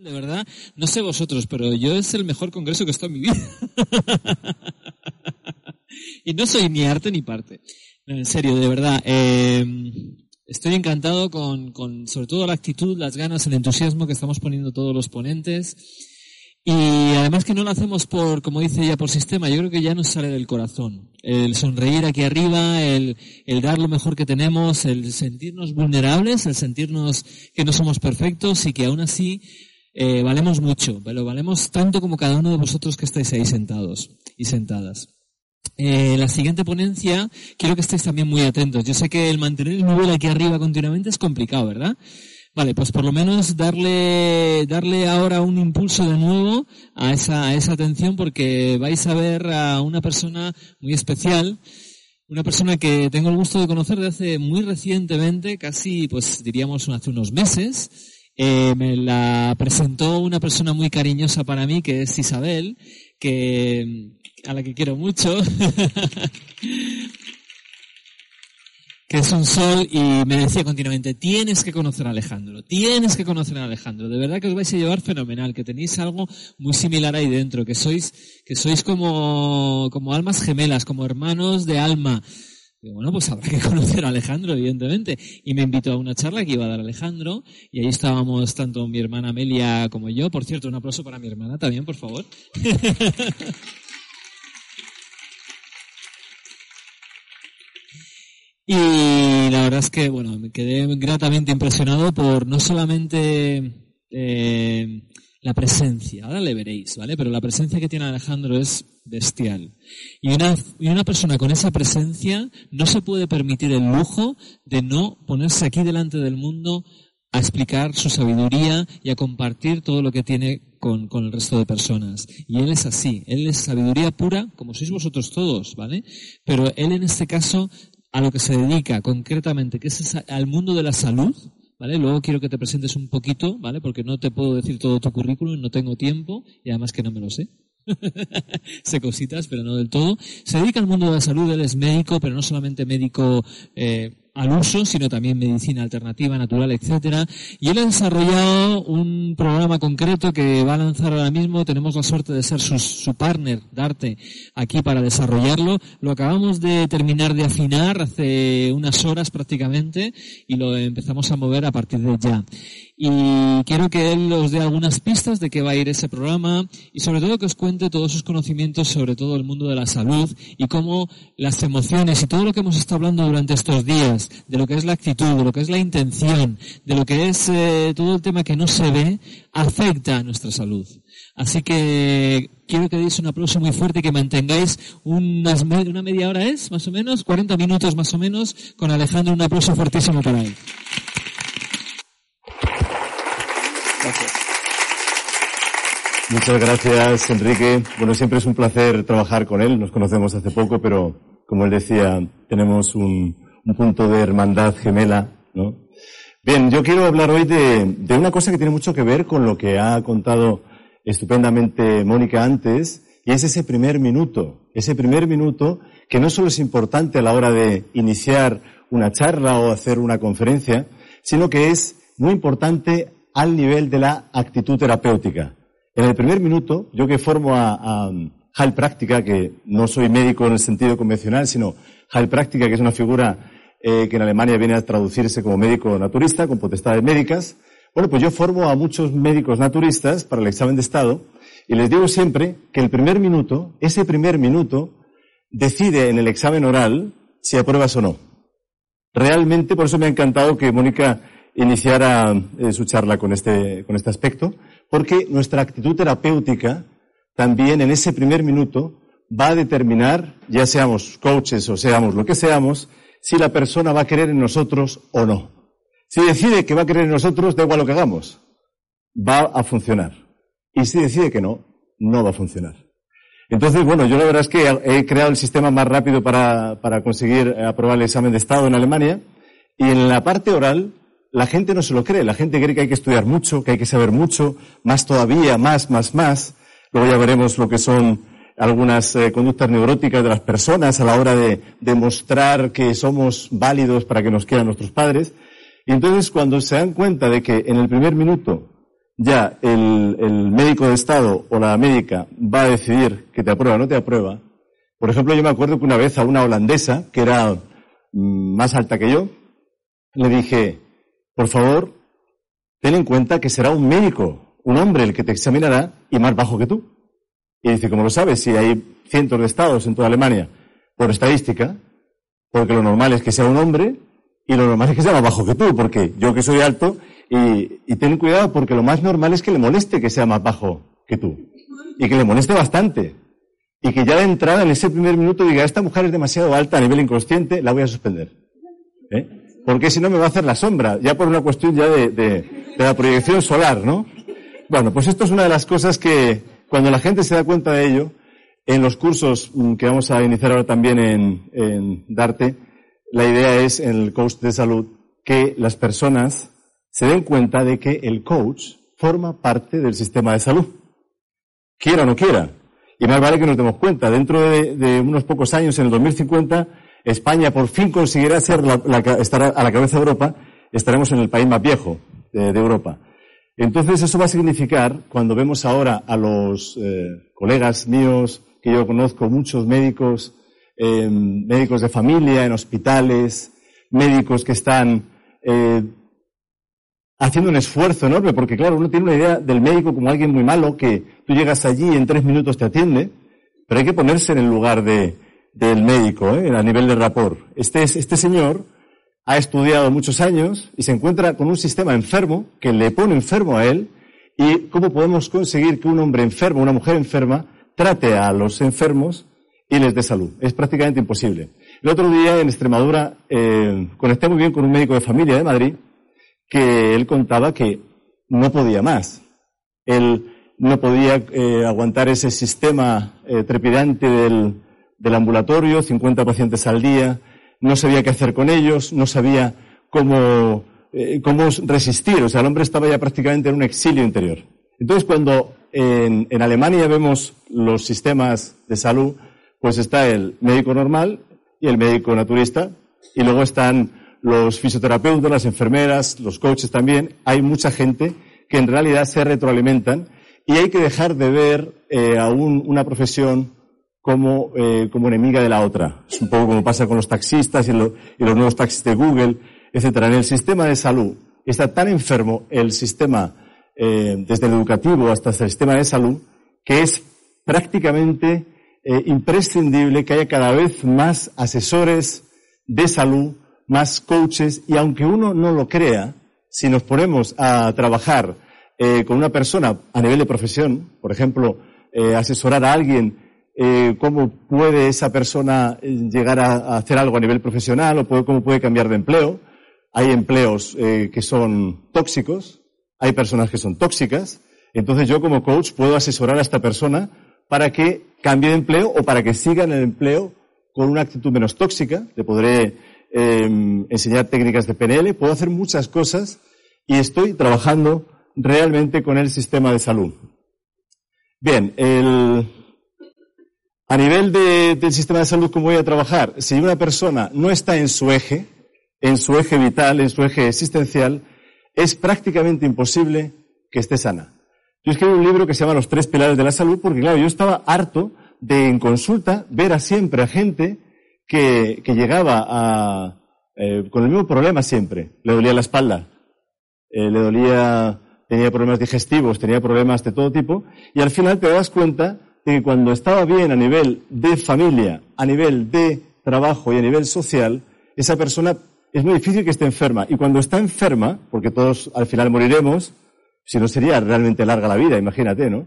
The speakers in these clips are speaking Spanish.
De verdad, no sé vosotros, pero yo es el mejor congreso que he estado en mi vida. y no soy ni arte ni parte. En serio, de verdad. Eh, estoy encantado con, con, sobre todo, la actitud, las ganas, el entusiasmo que estamos poniendo todos los ponentes. Y además que no lo hacemos por, como dice ella, por sistema, yo creo que ya nos sale del corazón. El sonreír aquí arriba, el, el dar lo mejor que tenemos, el sentirnos vulnerables, el sentirnos que no somos perfectos y que aún así eh, valemos mucho, pero valemos tanto como cada uno de vosotros que estáis ahí sentados y sentadas. Eh, la siguiente ponencia, quiero que estéis también muy atentos. Yo sé que el mantener el nivel aquí arriba continuamente es complicado, ¿verdad? Vale, pues por lo menos darle, darle ahora un impulso de nuevo a esa, a esa atención porque vais a ver a una persona muy especial, una persona que tengo el gusto de conocer de hace muy recientemente, casi pues diríamos hace unos meses, eh, me la presentó una persona muy cariñosa para mí, que es Isabel, que, a la que quiero mucho, que es un sol, y me decía continuamente, tienes que conocer a Alejandro, tienes que conocer a Alejandro, de verdad que os vais a llevar fenomenal, que tenéis algo muy similar ahí dentro, que sois, que sois como, como almas gemelas, como hermanos de alma, y bueno, pues habrá que conocer a Alejandro, evidentemente. Y me invitó a una charla que iba a dar Alejandro, y ahí estábamos tanto mi hermana Amelia como yo. Por cierto, un aplauso para mi hermana también, por favor. y la verdad es que, bueno, me quedé gratamente impresionado por no solamente eh, la presencia, ahora le veréis, ¿vale? Pero la presencia que tiene Alejandro es bestial. Y una, y una persona con esa presencia no se puede permitir el lujo de no ponerse aquí delante del mundo a explicar su sabiduría y a compartir todo lo que tiene con, con, el resto de personas. Y él es así, él es sabiduría pura, como sois vosotros todos, ¿vale? Pero él en este caso, a lo que se dedica concretamente, que es al mundo de la salud, ¿vale? Luego quiero que te presentes un poquito, ¿vale? Porque no te puedo decir todo tu currículum, no tengo tiempo y además que no me lo sé. sé cositas, pero no del todo. Se dedica al mundo de la salud, él es médico, pero no solamente médico eh, al uso, sino también medicina alternativa, natural, etcétera. Y él ha desarrollado un programa concreto que va a lanzar ahora mismo. Tenemos la suerte de ser su, su partner, Darte, aquí para desarrollarlo. Lo acabamos de terminar de afinar hace unas horas prácticamente y lo empezamos a mover a partir de ya. Y quiero que él os dé algunas pistas de qué va a ir ese programa y sobre todo que os cuente todos sus conocimientos sobre todo el mundo de la salud y cómo las emociones y todo lo que hemos estado hablando durante estos días, de lo que es la actitud, de lo que es la intención, de lo que es eh, todo el tema que no se ve, afecta a nuestra salud. Así que quiero que deis un aplauso muy fuerte y que mantengáis unas, una media hora es, más o menos, 40 minutos más o menos, con Alejandro, un aplauso fuertísimo para él. Muchas gracias, Enrique. Bueno, siempre es un placer trabajar con él. Nos conocemos hace poco, pero como él decía, tenemos un, un punto de hermandad gemela, ¿no? Bien, yo quiero hablar hoy de, una cosa que tiene mucho que ver con lo que ha contado estupendamente Mónica antes, y es ese primer minuto. Ese primer minuto que no solo es importante a la hora de iniciar una charla o hacer una conferencia, sino que es muy importante al nivel de la actitud terapéutica. En el primer minuto, yo que formo a, a Heilpraktika, que no soy médico en el sentido convencional, sino Heilpraktika, que es una figura eh, que en Alemania viene a traducirse como médico naturista, con potestades médicas. Bueno, pues yo formo a muchos médicos naturistas para el examen de Estado y les digo siempre que el primer minuto, ese primer minuto, decide en el examen oral si apruebas o no. Realmente, por eso me ha encantado que Mónica iniciara eh, su charla con este, con este aspecto, porque nuestra actitud terapéutica también en ese primer minuto va a determinar, ya seamos coaches o seamos lo que seamos, si la persona va a creer en nosotros o no. Si decide que va a creer en nosotros, da igual lo que hagamos, va a funcionar. Y si decide que no, no va a funcionar. Entonces, bueno, yo la verdad es que he creado el sistema más rápido para, para conseguir aprobar el examen de Estado en Alemania. Y en la parte oral, la gente no se lo cree. La gente cree que hay que estudiar mucho, que hay que saber mucho, más todavía, más, más, más. Luego ya veremos lo que son algunas eh, conductas neuróticas de las personas a la hora de demostrar que somos válidos para que nos quieran nuestros padres. Y entonces cuando se dan cuenta de que en el primer minuto ya el, el, médico de Estado o la médica va a decidir que te aprueba o no te aprueba. Por ejemplo, yo me acuerdo que una vez a una holandesa, que era mm, más alta que yo, le dije, por favor, ten en cuenta que será un médico, un hombre el que te examinará y más bajo que tú. Y dice, ¿cómo lo sabes? Si hay cientos de estados en toda Alemania, por estadística, porque lo normal es que sea un hombre y lo normal es que sea más bajo que tú, porque yo que soy alto, y, y ten cuidado porque lo más normal es que le moleste que sea más bajo que tú. Y que le moleste bastante. Y que ya de entrada en ese primer minuto diga, esta mujer es demasiado alta a nivel inconsciente, la voy a suspender. ¿Eh? Porque si no me va a hacer la sombra, ya por una cuestión ya de, de, de la proyección solar, ¿no? Bueno, pues esto es una de las cosas que, cuando la gente se da cuenta de ello, en los cursos mm, que vamos a iniciar ahora también en, en Darte, la idea es, en el coach de salud, que las personas se den cuenta de que el coach forma parte del sistema de salud. Quiera o no quiera. Y más vale que nos demos cuenta. Dentro de, de unos pocos años, en el 2050, España por fin conseguirá ser la, la, estar a la cabeza de Europa, estaremos en el país más viejo de, de Europa. Entonces eso va a significar, cuando vemos ahora a los eh, colegas míos que yo conozco, muchos médicos, eh, médicos de familia en hospitales, médicos que están eh, haciendo un esfuerzo enorme, porque claro, uno tiene una idea del médico como alguien muy malo, que tú llegas allí y en tres minutos te atiende, pero hay que ponerse en el lugar de, del médico, ¿eh? a nivel de rapor. Este, este señor ha estudiado muchos años y se encuentra con un sistema enfermo que le pone enfermo a él y cómo podemos conseguir que un hombre enfermo, una mujer enferma, trate a los enfermos y les dé salud. Es prácticamente imposible. El otro día en Extremadura eh, conecté muy bien con un médico de familia de Madrid que él contaba que no podía más. Él no podía eh, aguantar ese sistema eh, trepidante del, del ambulatorio, 50 pacientes al día, no sabía qué hacer con ellos, no sabía cómo, eh, cómo resistir. O sea, el hombre estaba ya prácticamente en un exilio interior. Entonces, cuando en, en Alemania vemos los sistemas de salud, pues está el médico normal y el médico naturista, y luego están los fisioterapeutas, las enfermeras, los coaches también. Hay mucha gente que en realidad se retroalimentan y hay que dejar de ver eh, a un, una profesión como, eh, como enemiga de la otra. Es un poco como pasa con los taxistas y, lo, y los nuevos taxis de Google, etcétera. En el sistema de salud está tan enfermo el sistema, eh, desde el educativo hasta el sistema de salud, que es prácticamente eh, imprescindible que haya cada vez más asesores de salud, más coaches, y aunque uno no lo crea, si nos ponemos a trabajar eh, con una persona a nivel de profesión, por ejemplo, eh, asesorar a alguien eh, cómo puede esa persona eh, llegar a, hacer algo a nivel profesional o cómo puede cambiar de empleo. Hay empleos eh, que son tóxicos, hay personas que son tóxicas. Entonces yo como coach puedo asesorar a esta persona para que cambie de empleo o para que siga en el empleo con una actitud menos tóxica. Le podré eh, enseñar técnicas de PNL, puedo hacer muchas cosas y estoy trabajando realmente con el sistema de salud. Bien, el, a nivel de, del sistema de salud, ¿cómo voy a trabajar? Si una persona no está en su eje, en su eje vital, en su eje existencial, es prácticamente imposible que esté sana. Yo escribí un libro que se llama Los tres pilares de la salud porque, claro, yo estaba harto de en consulta ver a siempre a gente que, que llegaba a, eh, con el mismo problema siempre. Le dolía la espalda, eh, le dolía, tenía problemas digestivos, tenía problemas de todo tipo, y al final te das cuenta que cuando estaba bien a nivel de familia, a nivel de trabajo y a nivel social, esa persona es muy difícil que esté enferma. Y cuando está enferma, porque todos al final moriremos, si no sería realmente larga la vida, imagínate, ¿no?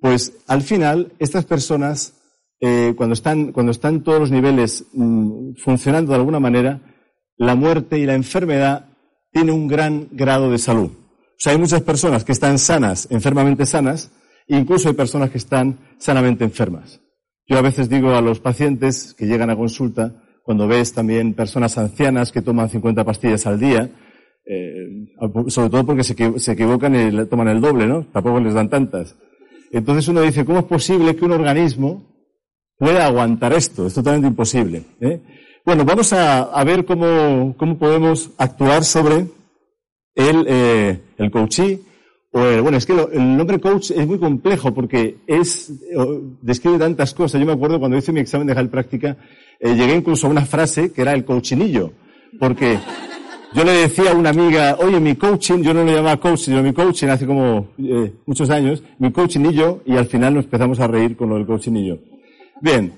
Pues al final, estas personas, eh, cuando, están, cuando están todos los niveles mm, funcionando de alguna manera, la muerte y la enfermedad tienen un gran grado de salud. O sea, hay muchas personas que están sanas, enfermamente sanas, incluso hay personas que están sanamente enfermas. Yo a veces digo a los pacientes que llegan a consulta, cuando ves también personas ancianas que toman 50 pastillas al día, eh, sobre todo porque se, equivocan y toman el doble, ¿no? Tampoco les dan tantas. Entonces uno dice, ¿cómo es posible que un organismo pueda aguantar esto? Es totalmente imposible. ¿eh? Bueno, vamos a, ver cómo, cómo, podemos actuar sobre el, eh, el. O bueno, es que el nombre coach es muy complejo porque es, describe tantas cosas. Yo me acuerdo cuando hice mi examen de Hal Práctica, eh, llegué incluso a una frase que era el coachinillo. Porque yo le decía a una amiga, oye, mi coaching, yo no lo llamaba coaching, sino mi coaching hace como eh, muchos años, mi coaching y al final nos empezamos a reír con lo del yo. Bien,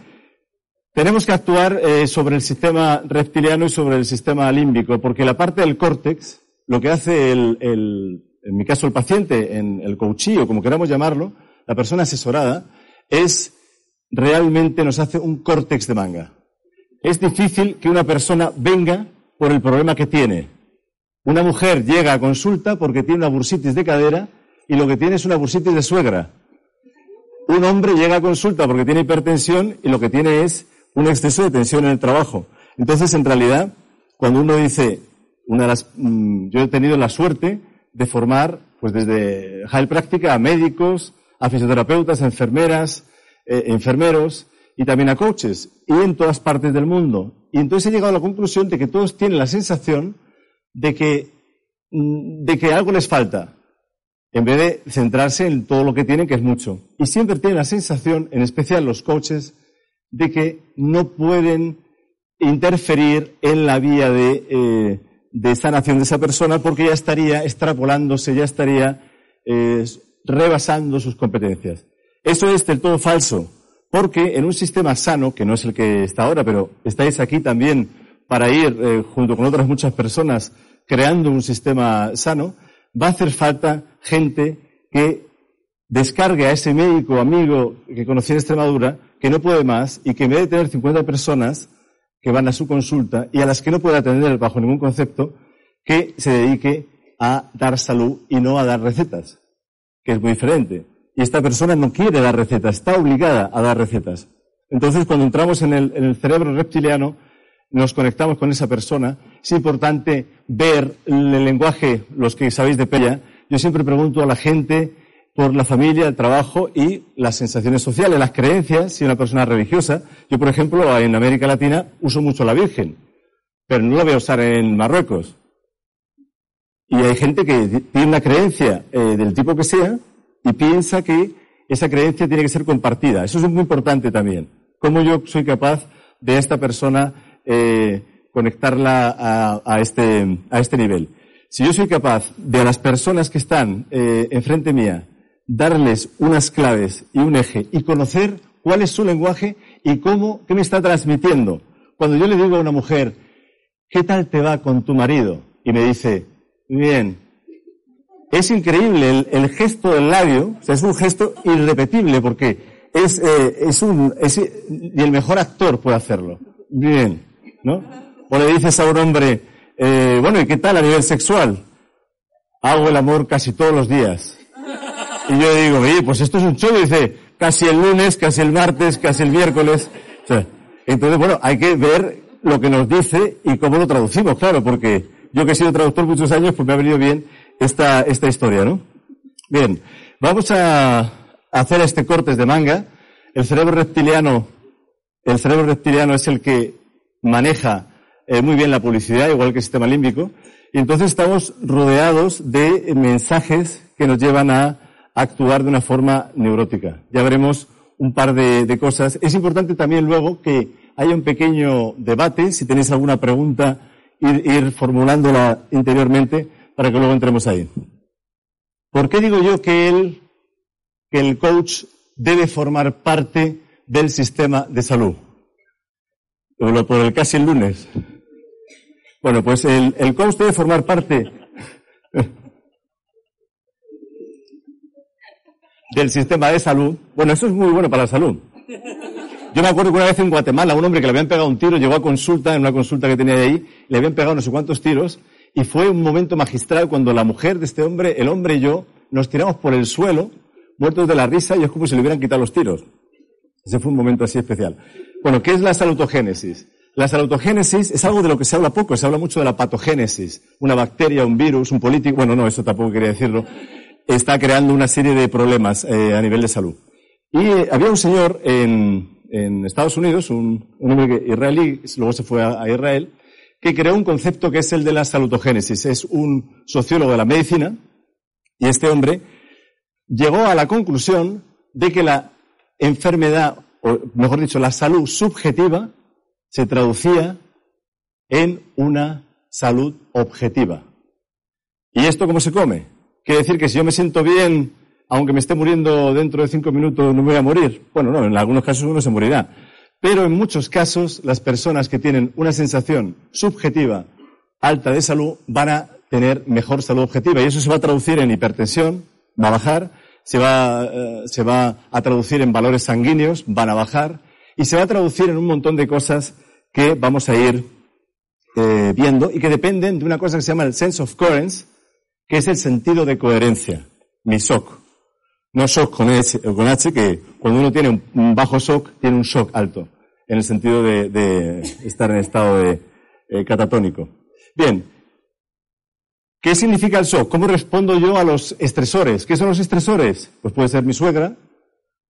tenemos que actuar eh, sobre el sistema reptiliano y sobre el sistema límbico, porque la parte del córtex, lo que hace el, el en mi caso el paciente, en el coaching o como queramos llamarlo, la persona asesorada, es realmente nos hace un córtex de manga. Es difícil que una persona venga por el problema que tiene. Una mujer llega a consulta porque tiene una bursitis de cadera y lo que tiene es una bursitis de suegra. Un hombre llega a consulta porque tiene hipertensión y lo que tiene es un exceso de tensión en el trabajo. Entonces, en realidad, cuando uno dice, una de las, mm, yo he tenido la suerte de formar, pues desde práctica a médicos, a fisioterapeutas, a enfermeras, eh, enfermeros y también a coaches y en todas partes del mundo. Y entonces he llegado a la conclusión de que todos tienen la sensación de que, mm, de que algo les falta, en vez de centrarse en todo lo que tienen, que es mucho. Y siempre tienen la sensación, en especial los coaches, de que no pueden interferir en la vía de, eh, de sanación de esa persona porque ya estaría extrapolándose, ya estaría eh, rebasando sus competencias. Eso es del todo falso. Porque en un sistema sano, que no es el que está ahora, pero estáis aquí también para ir, eh, junto con otras muchas personas, creando un sistema sano, va a hacer falta gente que descargue a ese médico amigo que conocí en Extremadura, que no puede más, y que en vez de tener 50 personas que van a su consulta y a las que no puede atender bajo ningún concepto, que se dedique a dar salud y no a dar recetas, que es muy diferente. Y esta persona no quiere dar recetas, está obligada a dar recetas. Entonces, cuando entramos en el, cerebro reptiliano, nos conectamos con esa persona. Es importante ver el lenguaje, los que sabéis de Pella. Yo siempre pregunto a la gente por la familia, el trabajo y las sensaciones sociales, las creencias, si una persona es religiosa. Yo, por ejemplo, en América Latina uso mucho la Virgen, pero no la voy a usar en Marruecos. Y hay gente que tiene una creencia eh, del tipo que sea, y piensa que esa creencia tiene que ser compartida. Eso es muy importante también. ¿Cómo yo soy capaz de esta persona eh, conectarla a, este, a este nivel? Si yo soy capaz de las personas que están eh, enfrente mía darles unas claves y un eje y conocer cuál es su lenguaje y cómo, qué me está transmitiendo. Cuando yo le digo a una mujer, ¿qué tal te va con tu marido? Y me dice, bien, es increíble el, gesto del labio, o sea, es un gesto irrepetible porque es, eh, es un, es, y el mejor actor puede hacerlo. Bien, ¿no? O le dices a un hombre, eh, bueno, ¿y qué tal a nivel sexual? Hago el amor casi todos los días. Y yo digo, oye, pues esto es un show, dice, casi el lunes, casi el martes, casi el miércoles. Entonces, bueno, hay que ver lo que nos dice y cómo lo traducimos, claro, porque yo que he sido traductor muchos años, pues me ha venido bien esta, esta historia, ¿no? Bien, vamos a hacer este cortes de manga. El cerebro reptiliano, el cerebro reptiliano es el que maneja eh, muy bien la publicidad, igual que el sistema límbico. Y entonces estamos rodeados de mensajes que nos llevan a actuar de una forma neurótica. Ya veremos un par de, cosas. Es importante también luego que haya un pequeño debate. Si tenéis alguna pregunta, ir, formulándola interiormente para que luego entremos ahí. ¿Por qué digo yo que él, que el coach debe formar parte del sistema de salud? Por el casi el lunes. Bueno, pues el, el coste de formar parte del sistema de salud, bueno, eso es muy bueno para la salud. Yo me acuerdo que una vez en Guatemala, un hombre que le habían pegado un tiro llegó a consulta, en una consulta que tenía ahí, le habían pegado no sé cuántos tiros, y fue un momento magistral cuando la mujer de este hombre, el hombre y yo, nos tiramos por el suelo, muertos de la risa, y es como si le hubieran quitado los tiros. Ese fue un momento así especial. Bueno, ¿qué es la salutogénesis? La salutogénesis es algo de lo que se habla poco, se habla mucho de la patogénesis. Una bacteria, un virus, un político, bueno, no, eso tampoco quería decirlo, está creando una serie de problemas eh, a nivel de salud. Y eh, había un señor en, Estados Unidos, un, hombre israelí, luego se fue a, a, Israel, que creó un concepto que es el de la salutogénesis. Es un sociólogo de la medicina y este hombre llegó a la conclusión de que la enfermedad, o mejor dicho, la salud subjetiva se traducía en una salud objetiva. ¿Y esto cómo se come? Quiere decir que si yo me siento bien, aunque me esté muriendo dentro de cinco minutos, no me voy a morir. Bueno, no, en algunos casos uno se morirá. Pero en muchos casos, las personas que tienen una sensación subjetiva alta de salud van a tener mejor salud objetiva. Y eso se va a traducir en hipertensión, va a bajar, se va, eh, a traducir en valores sanguíneos, van a bajar, y se va a traducir en un montón de cosas que vamos a ir eh, viendo y que dependen de una cosa que se llama el sense of coherence, que es el sentido de coherencia, mi SOC. No shock con H, con H que cuando uno tiene un bajo shock, tiene un shock alto, en el sentido de, estar en estado de eh, catatónico. Bien, ¿qué significa el shock? ¿Cómo respondo yo a los estresores? ¿Qué son los estresores? Pues puede ser mi suegra,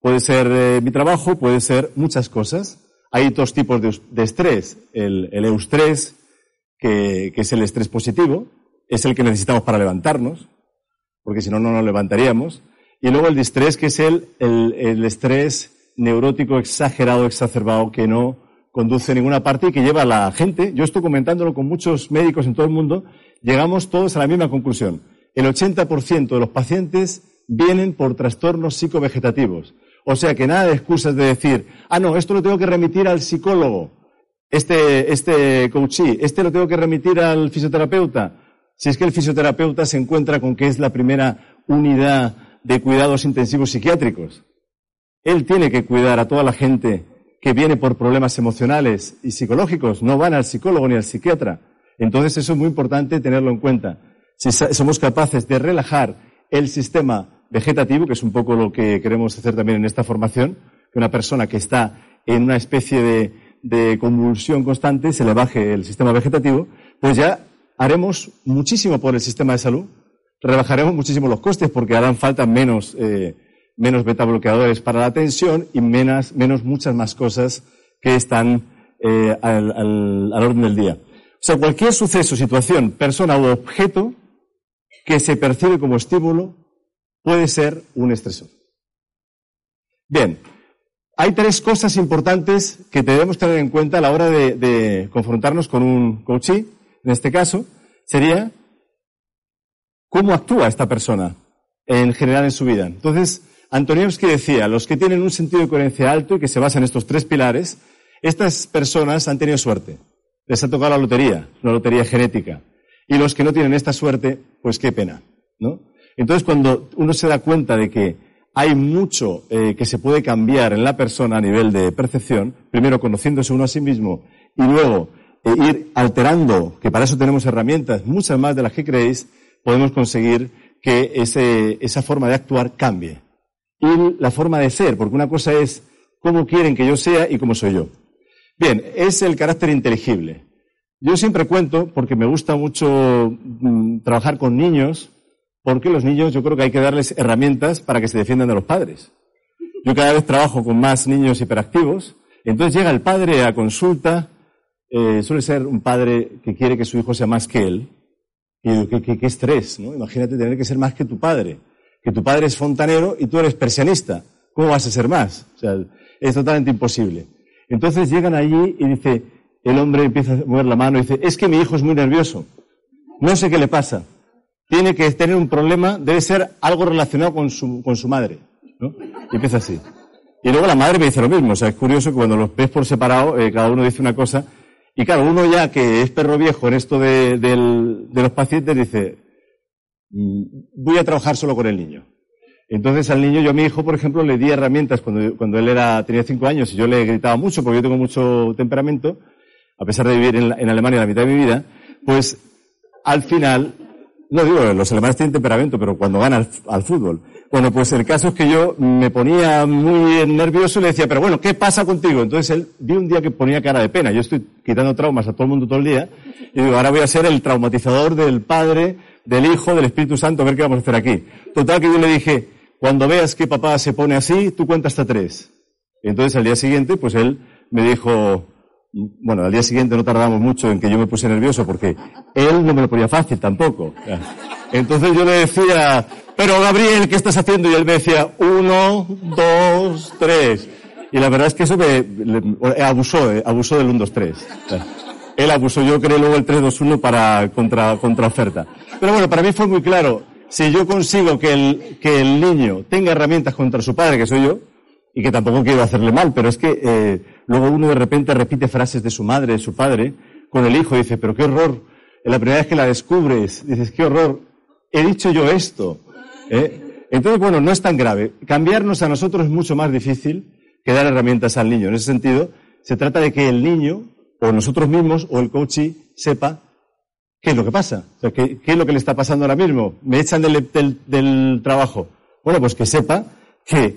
puede ser eh, mi trabajo, puede ser muchas cosas. Hay dos tipos de, de estrés. El, el eustrés, que, que es el estrés positivo, es el que necesitamos para levantarnos, porque si no, no nos levantaríamos. Y luego el distrés, que es el, el, estrés neurótico exagerado, exacerbado, que no conduce a ninguna parte y que lleva a la gente, yo estoy comentándolo con muchos médicos en todo el mundo, llegamos todos a la misma conclusión. El 80% de los pacientes vienen por trastornos psicovegetativos. O sea que nada de excusas de decir, ah, no, esto lo tengo que remitir al psicólogo, este, este coachí, este lo tengo que remitir al fisioterapeuta. Si es que el fisioterapeuta se encuentra con que es la primera unidad de cuidados intensivos psiquiátricos. Él tiene que cuidar a toda la gente que viene por problemas emocionales y psicológicos. No van al psicólogo ni al psiquiatra. Entonces eso es muy importante tenerlo en cuenta. Si somos capaces de relajar el sistema vegetativo, que es un poco lo que queremos hacer también en esta formación, que una persona que está en una especie de, convulsión constante se le baje el sistema vegetativo, pues ya haremos muchísimo por el sistema de salud rebajaremos muchísimo los costes porque harán falta menos, eh, menos beta bloqueadores para la tensión y menos, muchas más cosas que están eh, al, al, orden del día. O sea, cualquier suceso, situación, persona o objeto que se percibe como estímulo puede ser un estresor. Bien, hay tres cosas importantes que debemos tener en cuenta a la hora de, de confrontarnos con un coachee. En este caso, sería cómo actúa esta persona en general en su vida. Entonces, Antoniewski decía, los que tienen un sentido de coherencia alto y que se basan en estos tres pilares, estas personas han tenido suerte. Les ha tocado la lotería, una lotería genética. Y los que no tienen esta suerte, pues qué pena, ¿no? Entonces, cuando uno se da cuenta de que hay mucho eh, que se puede cambiar en la persona a nivel de percepción, primero conociéndose uno a sí mismo y luego eh, ir alterando, que para eso tenemos herramientas, muchas más de las que creéis, podemos conseguir que ese, esa forma de actuar cambie. Y la forma de ser, porque una cosa es cómo quieren que yo sea y cómo soy yo. Bien, es el carácter inteligible. Yo siempre cuento, porque me gusta mucho mm, trabajar con niños, porque los niños yo creo que hay que darles herramientas para que se defiendan de los padres. Yo cada vez trabajo con más niños hiperactivos, entonces llega el padre a consulta, eh, suele ser un padre que quiere que su hijo sea más que él, y qué, qué, qué estrés, ¿no? Imagínate tener que ser más que tu padre. Que tu padre es fontanero y tú eres persianista. ¿Cómo vas a ser más? O sea, es totalmente imposible. Entonces llegan allí y dice, el hombre empieza a mover la mano y dice, es que mi hijo es muy nervioso. No sé qué le pasa. Tiene que tener un problema, debe ser algo relacionado con su, con su madre. ¿no? Y empieza así. Y luego la madre me dice lo mismo. O sea, es curioso que cuando los ves por separado, eh, cada uno dice una cosa Y claro, uno ya que es perro viejo en esto de, los pacientes dice, mm, voy a trabajar solo con el niño. Entonces al niño, yo a mi hijo, por ejemplo, le di herramientas cuando, él era, tenía cinco años y yo le gritaba mucho porque yo tengo mucho temperamento, a pesar de vivir en, en Alemania la mitad de mi vida, pues al final, no digo, los alemanes tienen temperamento, pero cuando ganan al, fútbol. Bueno, pues el caso es que yo me ponía muy nervioso y le decía, pero bueno, ¿qué pasa contigo? Entonces él vi un día que ponía cara de pena. Yo estoy quitando traumas a todo el mundo todo el día y digo, ahora voy a ser el traumatizador del Padre, del Hijo, del Espíritu Santo, a ver qué vamos a hacer aquí. Total que yo le dije, cuando veas que papá se pone así, tú cuenta hasta tres. Y entonces al día siguiente, pues él me dijo, bueno, al día siguiente no tardamos mucho en que yo me puse nervioso porque él no me lo ponía fácil tampoco. Entonces yo le decía, pero Gabriel, ¿qué estás haciendo? Y él me decía, uno, dos, tres. Y la verdad es que eso me, abusó, eh, abusó del 1, 2, 3. Él abusó, yo creo luego el 3, 2, 1 para contra, contra oferta. Pero bueno, para mí fue muy claro, si yo consigo que el, que el niño tenga herramientas contra su padre, que soy yo, y que tampoco quiero hacerle mal, pero es que eh, luego uno de repente repite frases de su madre, de su padre, con el hijo, y dice, pero qué horror, la primera vez que la descubres, dices, qué horror, he dicho yo esto. ¿eh? Entonces, bueno, no es tan grave. Cambiarnos a nosotros es mucho más difícil que dar herramientas al niño. En ese sentido, se trata de que el niño, o nosotros mismos, o el coach sepa ¿Qué es lo que pasa? ¿qué, es lo que le está pasando ahora mismo? ¿Me echan del, trabajo? Bueno, pues que sepa que,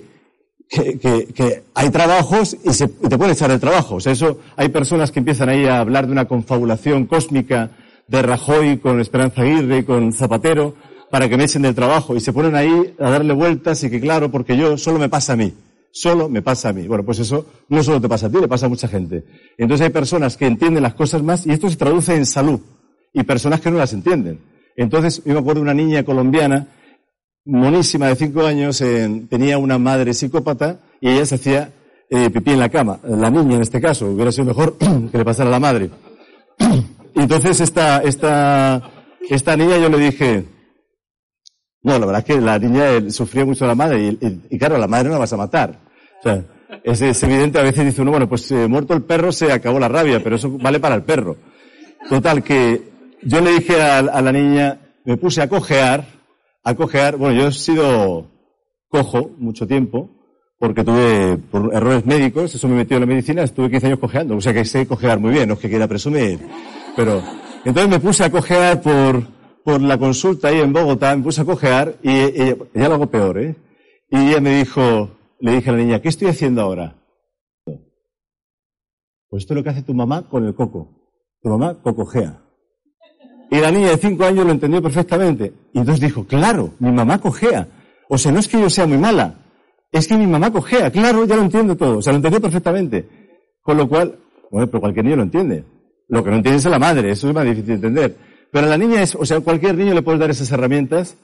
que, hay trabajos y, se, te pueden echar del trabajo. O sea, eso, hay personas que empiezan ahí a hablar de una confabulación cósmica de Rajoy con Esperanza Aguirre y con Zapatero para que me echen del trabajo y se ponen ahí a darle vueltas y que claro, porque yo solo me pasa a mí. Solo me pasa a mí. Bueno, pues eso no solo te pasa a ti, le pasa a mucha gente. Entonces hay personas que entienden las cosas más y esto se traduce en salud y personas que no las entienden. Entonces, yo me acuerdo de una niña colombiana, monísima de cinco años, tenía una madre psicópata y ella se hacía eh, pipí en la cama. La niña en este caso, hubiera sido mejor que le pasara a la madre. Entonces, esta, esta, esta niña yo le dije, no, la verdad es que la niña sufría mucho a la madre y, claro, a la madre no la vas a matar. O sea, es, evidente, a veces dice uno, bueno, pues eh, muerto el perro se acabó la rabia, pero eso vale para el perro. Total, que yo le dije a, la niña, me puse a cojear, a cojear, bueno, yo he sido cojo mucho tiempo, porque tuve por errores médicos, eso me metió en la medicina, estuve 15 años cojeando, o sea que sé cojear muy bien, no es que quiera presumir, pero entonces me puse a cojear por, por la consulta ahí en Bogotá, me puse a cojear y ella, ella lo hago peor, ¿eh? Y ella me dijo, le dije a la niña, ¿qué estoy haciendo ahora? Pues esto es lo que hace tu mamá con el coco. Tu mamá cocojea. Y la niña de cinco años lo entendió perfectamente. Y entonces dijo, claro, mi mamá cojea. O sea, no es que yo sea muy mala, es que mi mamá cojea. Claro, ya lo entiendo todo. O sea, lo entendió perfectamente. Con lo cual, bueno, pero cualquier niño lo entiende. Lo que no entiende es la madre, eso es más difícil de entender. Pero a la niña es, o sea, cualquier niño le puede dar esas herramientas.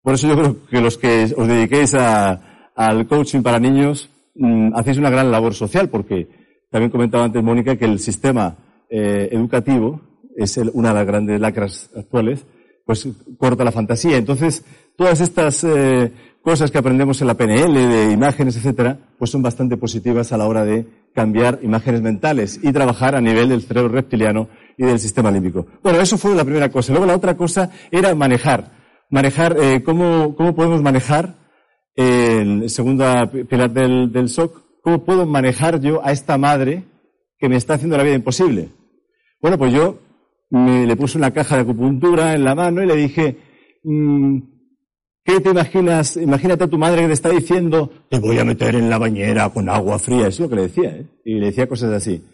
Por eso yo creo que los que os dediquéis al coaching para niños, mm, hacéis una gran labor social, porque también comentaba antes Mónica que el sistema eh, educativo es una de las grandes lacras actuales, pues corta la fantasía. Entonces, todas estas eh, cosas que aprendemos en la PNL, de imágenes, etcétera, pues son bastante positivas a la hora de cambiar imágenes mentales y trabajar a nivel del cerebro reptiliano y del sistema límbico. Bueno, eso fue la primera cosa. Luego la otra cosa era manejar. Manejar, eh, ¿cómo, ¿cómo podemos manejar el segundo pilar del, del SOC? ¿Cómo puedo manejar yo a esta madre que me está haciendo la vida imposible? Bueno, pues yo me le puse una caja de acupuntura en la mano y le dije, mm, ¿qué te imaginas? Imagínate a tu madre que te está diciendo, te voy a meter en la bañera con agua fría. Es lo que le decía, ¿eh? Y le decía cosas así.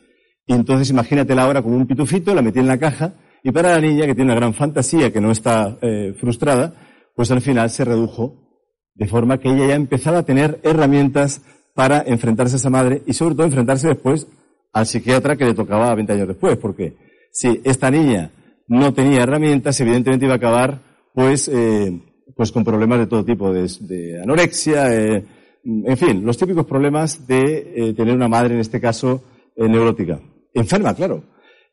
Y entonces imagínatela ahora como un pitufito, la metí en la caja, y para la niña, que tiene una gran fantasía, que no está eh, frustrada, pues al final se redujo, de forma que ella ya empezaba a tener herramientas para enfrentarse a esa madre y sobre todo enfrentarse después al psiquiatra que le tocaba 20 años después, porque si esta niña no tenía herramientas, evidentemente iba a acabar pues, eh, pues con problemas de todo tipo, de, anorexia, eh, en fin, los típicos problemas de eh, tener una madre, en este caso, neurótica. Enferma, claro.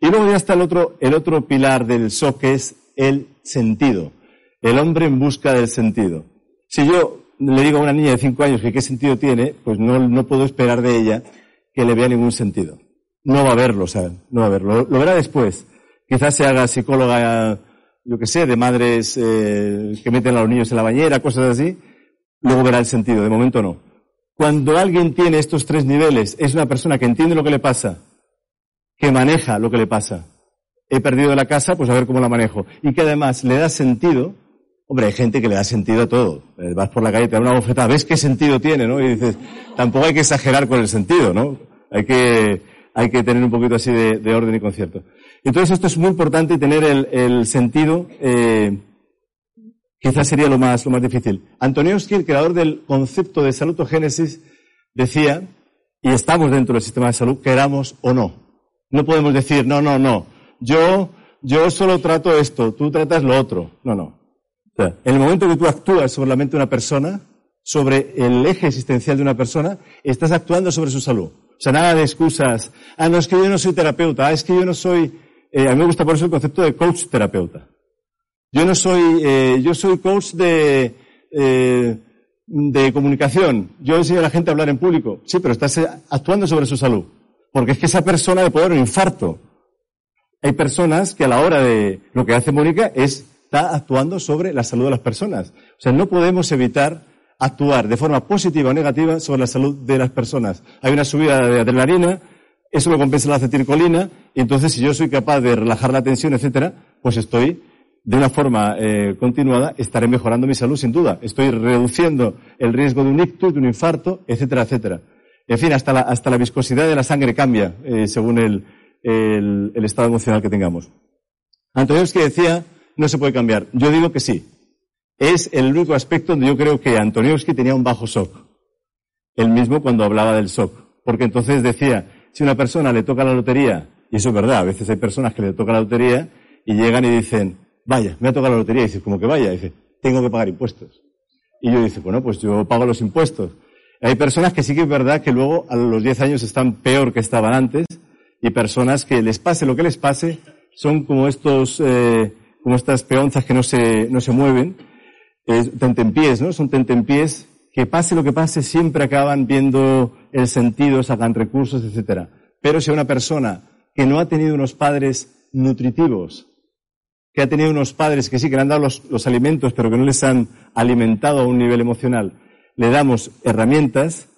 Y luego ya está el otro, el otro pilar del SOC, que es el sentido. El hombre en busca del sentido. Si yo le digo a una niña de cinco años que qué sentido tiene, pues no, no puedo esperar de ella que le vea ningún sentido. no va a verlo, o sea, no va a verlo. Lo, verá después. Quizás se haga psicóloga, yo que sé, de madres eh, que meten a los niños en la bañera, cosas así. Luego verá el sentido, de momento no. Cuando alguien tiene estos tres niveles, es una persona que entiende lo que le pasa, que maneja lo que le pasa. He perdido la casa, pues a ver cómo la manejo. Y que además le da sentido. Hombre, hay gente que le da sentido a todo. Eh, vas por la calle, te da una bofetada, ves qué sentido tiene, ¿no? Y dices, tampoco hay que exagerar con el sentido, ¿no? Hay que, hay que tener un poquito así de, orden y concierto. Entonces esto es muy importante tener el, sentido, eh, quizás sería lo más, lo más difícil. Antoniowski, el creador del concepto de salutogénesis, decía, y estamos dentro del sistema de salud, queramos o no. No podemos decir, no, no, no, yo, yo solo trato esto, tú tratas lo otro. No, no. en el momento que tú actúas sobre la mente de una persona, sobre el eje existencial de una persona, estás actuando sobre su salud. O sea, nada de excusas. Ah, no, es que yo no soy terapeuta. Ah, es que yo no soy... Eh, a mí me gusta por eso el concepto de coach terapeuta. Yo no soy, eh, yo soy coach de, eh, de comunicación. Yo enseño a la gente a hablar en público. Sí, pero estás actuando sobre su salud. Porque es que esa persona le puede dar un infarto. Hay personas que a la hora de lo que hace Mónica es, está actuando sobre la salud de las personas. O sea, no podemos evitar actuar de forma positiva o negativa sobre la salud de las personas. Hay una subida de adrenalina, eso lo compensa la acetilcolina, y entonces si yo soy capaz de relajar la tensión, etcétera, pues estoy de una forma eh, continuada, estaré mejorando mi salud sin duda. Estoy reduciendo el riesgo de un ictus, de un infarto, etcétera, etcétera. En fin, hasta la, hasta la viscosidad de la sangre cambia eh, según el, el, el, estado emocional que tengamos. que decía, no se puede cambiar. Yo digo que sí. Es el único aspecto donde yo creo que Antoniowski tenía un bajo shock. El mismo cuando hablaba del shock. Porque entonces decía, si una persona le toca la lotería, y eso es verdad, a veces hay personas que le toca la lotería y llegan y dicen, vaya, me ha tocado la lotería. Y dice, como que vaya. Dice, tengo que pagar impuestos. Y yo dice, bueno, pues yo pago los impuestos. Hay personas que sí que es verdad que luego a los 10 años están peor que estaban antes y personas que les pase lo que les pase son como estos, eh, como estas peonzas que no se, no se mueven, eh, tentempiés, ¿no? Son tentempiés que pase lo que pase siempre acaban viendo el sentido, sacan recursos, etcétera. Pero si una persona que no ha tenido unos padres nutritivos, que ha tenido unos padres que sí que le han dado los, alimentos, pero que no les han alimentado a un nivel emocional, le damos herramientas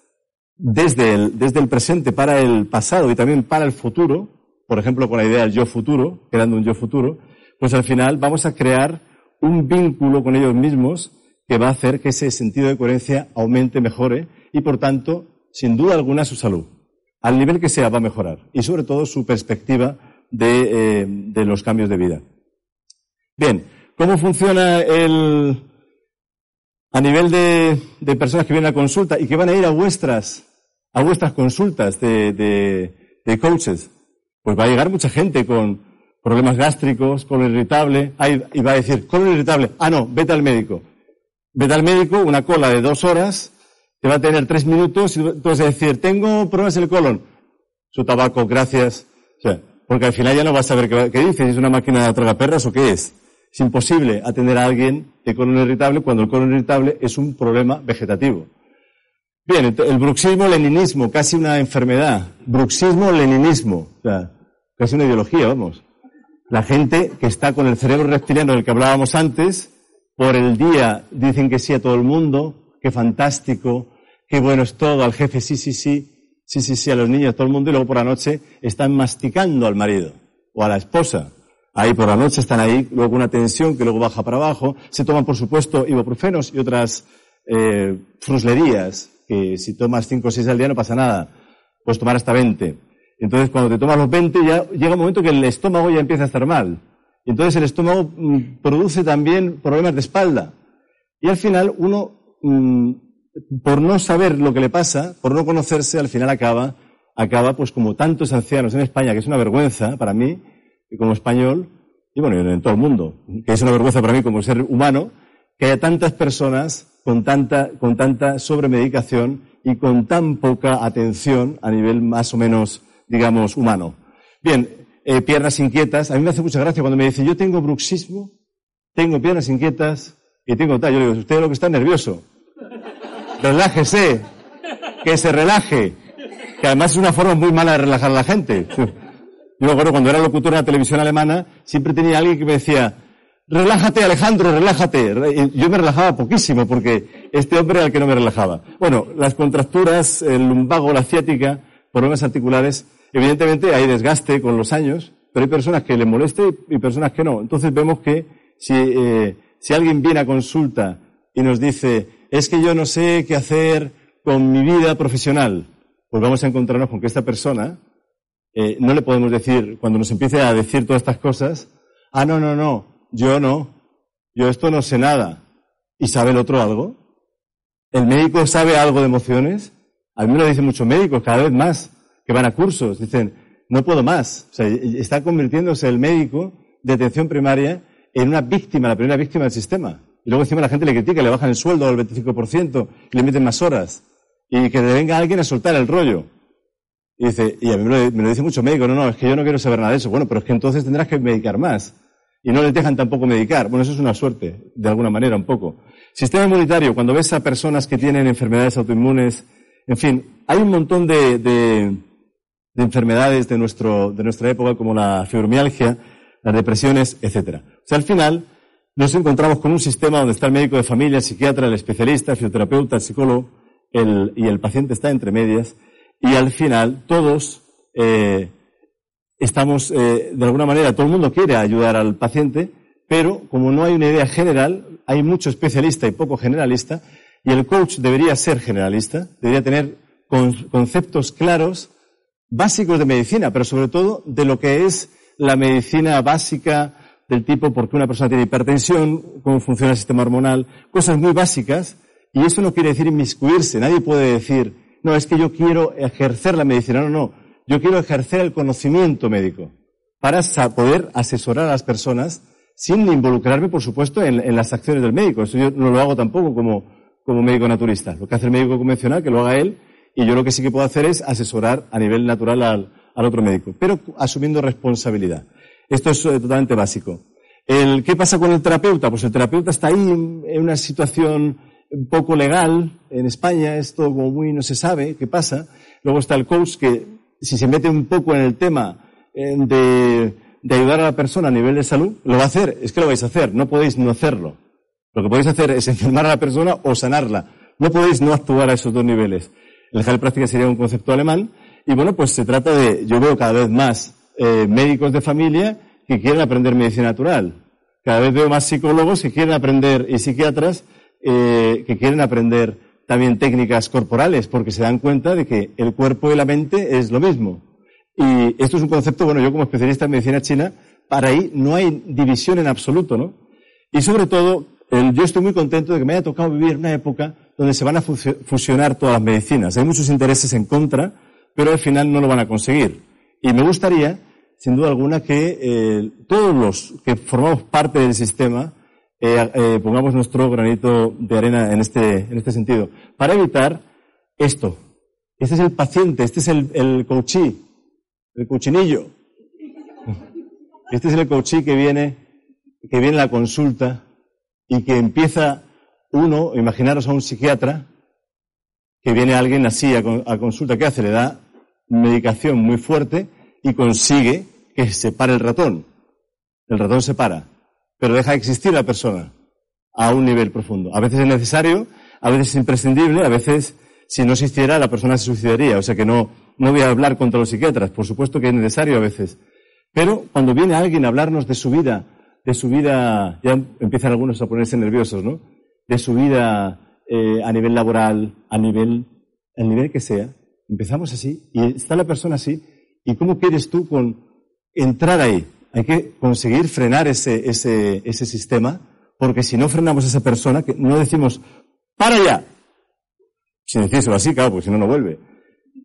desde el, desde el presente para el pasado y también para el futuro, por ejemplo, con la idea del yo futuro, creando un yo futuro, pues al final vamos a crear un vínculo con ellos mismos que va a hacer que ese sentido de coherencia aumente, mejore y, por tanto, sin duda alguna, su salud. Al nivel que sea, va a mejorar. Y sobre todo su perspectiva de, eh, de los cambios de vida. Bien, ¿cómo funciona el, a nivel de, de, personas que vienen a consulta y que van a ir a vuestras, a vuestras consultas de, de, de coaches? Pues va a llegar mucha gente con problemas gástricos, colon irritable, y va a decir, colon irritable, ah no, vete al médico. Vete al médico, una cola de dos horas, te va a tener tres minutos y tú vas a decir, tengo problemas en el colon. Su tabaco, gracias. O sea, porque al final ya no vas a saber qué, qué dices, ¿es una máquina de perras o qué es? Es imposible atender a alguien de colon irritable cuando el colon irritable es un problema vegetativo. Bien, el bruxismo-leninismo, casi una enfermedad. Bruxismo-leninismo, casi una ideología, vamos. La gente que está con el cerebro reptiliano del que hablábamos antes, por el día dicen que sí a todo el mundo, qué fantástico, qué bueno es todo, al jefe sí, sí, sí, sí, sí, sí, a los niños, a todo el mundo, y luego por la noche están masticando al marido o a la esposa Ahí por la noche están ahí, luego una tensión que luego baja para abajo. Se toman, por supuesto, ibuprofenos y otras eh, fruslerías, que si tomas 5 o 6 al día no pasa nada. Puedes tomar hasta 20. Entonces, cuando te tomas los 20, ya llega un momento que el estómago ya empieza a estar mal. Y entonces el estómago mm, produce también problemas de espalda. Y al final uno, mm, por no saber lo que le pasa, por no conocerse, al final acaba, acaba pues como tantos ancianos en España, que es una vergüenza para mí, como español, y bueno, en todo el mundo, que es una vergüenza para mí como ser humano, que haya tantas personas con tanta, con tanta sobremedicación y con tan poca atención a nivel más o menos, digamos, humano. Bien, eh, piernas inquietas. A mí me hace mucha gracia cuando me dicen, yo tengo bruxismo, tengo piernas inquietas y tengo tal. Yo le digo, usted lo que está nervioso. Relájese, que se relaje. que además es una forma muy mala de relajar a la gente. Yo me cuando era locutor en la televisión alemana, siempre tenía alguien que me decía, relájate Alejandro, relájate. Yo me relajaba poquísimo porque este hombre era el que no me relajaba. Bueno, las contracturas, el lumbago, la ciática, problemas articulares, evidentemente hay desgaste con los años, pero hay personas que le moleste y personas que no. Entonces vemos que si, eh, si alguien viene a consulta y nos dice, es que yo no sé qué hacer con mi vida profesional, pues vamos a encontrarnos con que esta persona eh, no le podemos decir, cuando nos empiece a decir todas estas cosas, ah, no, no, no, yo no, yo esto no sé nada. ¿Y sabe el otro algo? ¿El médico sabe algo de emociones? A mí me lo dicen muchos médicos, cada vez más, que van a cursos, dicen, no puedo más. O sea, está convirtiéndose el médico de atención primaria en una víctima, la primera víctima del sistema. Y luego encima la gente le critica, le bajan el sueldo al 25% y le meten más horas. Y que le venga alguien a soltar el rollo. Y dice, y a mí me lo, dice mucho médico, no, no, es que yo no quiero saber nada de eso. Bueno, pero es que entonces tendrás que medicar más. Y no les dejan tampoco medicar. Bueno, eso es una suerte, de alguna manera, un poco. Sistema inmunitario, cuando ves a personas que tienen enfermedades autoinmunes, en fin, hay un montón de, de, de enfermedades de, nuestro, de nuestra época, como la fibromialgia, las depresiones, etcétera. O sea, al final, nos encontramos con un sistema donde está el médico de familia, el psiquiatra, el especialista, el fisioterapeuta, el psicólogo, el, y el paciente está entre medias, y al final todos eh, estamos, eh, de alguna manera, todo el mundo quiere ayudar al paciente, pero como no hay una idea general, hay mucho especialista y poco generalista, y el coach debería ser generalista, debería tener conceptos claros, básicos de medicina, pero sobre todo de lo que es la medicina básica del tipo por qué una persona tiene hipertensión, cómo funciona el sistema hormonal, cosas muy básicas, y eso no quiere decir inmiscuirse. Nadie puede decir, no, es que yo quiero ejercer la medicina. No, no. Yo quiero ejercer el conocimiento médico para poder asesorar a las personas sin involucrarme, por supuesto, en, las acciones del médico. Eso yo no lo hago tampoco como, como médico naturista. Lo que hace el médico convencional, que lo haga él, y yo lo que sí que puedo hacer es asesorar a nivel natural al, otro médico, pero asumiendo responsabilidad. Esto es eh, totalmente básico. El, ¿Qué pasa con el terapeuta? Pues el terapeuta está ahí en una situación poco legal en España, esto como muy no se sabe qué pasa. Luego está el coach que si se mete un poco en el tema eh, de ayudar a la persona a nivel de salud, lo va a hacer, es que lo vais a hacer, no podéis no hacerlo. Lo que podéis hacer es enfermar a la persona o sanarla. No podéis no actuar a esos dos niveles. El dejar práctica sería un concepto alemán. Y bueno, pues se trata de, yo veo cada vez más eh, médicos de familia que quieren aprender medicina natural. Cada vez veo más psicólogos que quieren aprender y psiquiatras eh, que quieren aprender también técnicas corporales, porque se dan cuenta de que el cuerpo y la mente es lo mismo. Y esto es un concepto, bueno, yo como especialista en medicina china, para ahí no hay división en absoluto, ¿no? Y sobre todo, yo estoy muy contento de que me haya tocado vivir una época donde se van a fusionar todas las medicinas. Hay muchos intereses en contra, pero al final no lo van a conseguir. Y me gustaría, sin duda alguna, que eh, todos los que formamos parte del sistema eh, eh, pongamos nuestro granito de arena en este, en este sentido, para evitar esto. Este es el paciente, este es el, el el cochinillo. Este es el coachí que viene, que viene la consulta y que empieza uno, imaginaros a un psiquiatra, que viene alguien así a, consulta, ¿qué hace? Le da medicación muy fuerte y consigue que se pare el ratón. El ratón se para pero deja de existir la persona a un nivel profundo. A veces es necesario, a veces es imprescindible, a veces si no existiera la persona se suicidaría. O sea que no, no voy a hablar contra los psiquiatras, por supuesto que es necesario a veces. Pero cuando viene alguien a hablarnos de su vida, de su vida, ya empiezan algunos a ponerse nerviosos, ¿no? De su vida eh, a nivel laboral, a nivel, el nivel que sea. Empezamos así y está la persona así. ¿Y cómo quieres tú con entrar ahí? Hay que conseguir frenar ese, ese, ese sistema, porque si no frenamos a esa persona, que no decimos, para ya, sin decírselo así, claro, porque si no, no vuelve,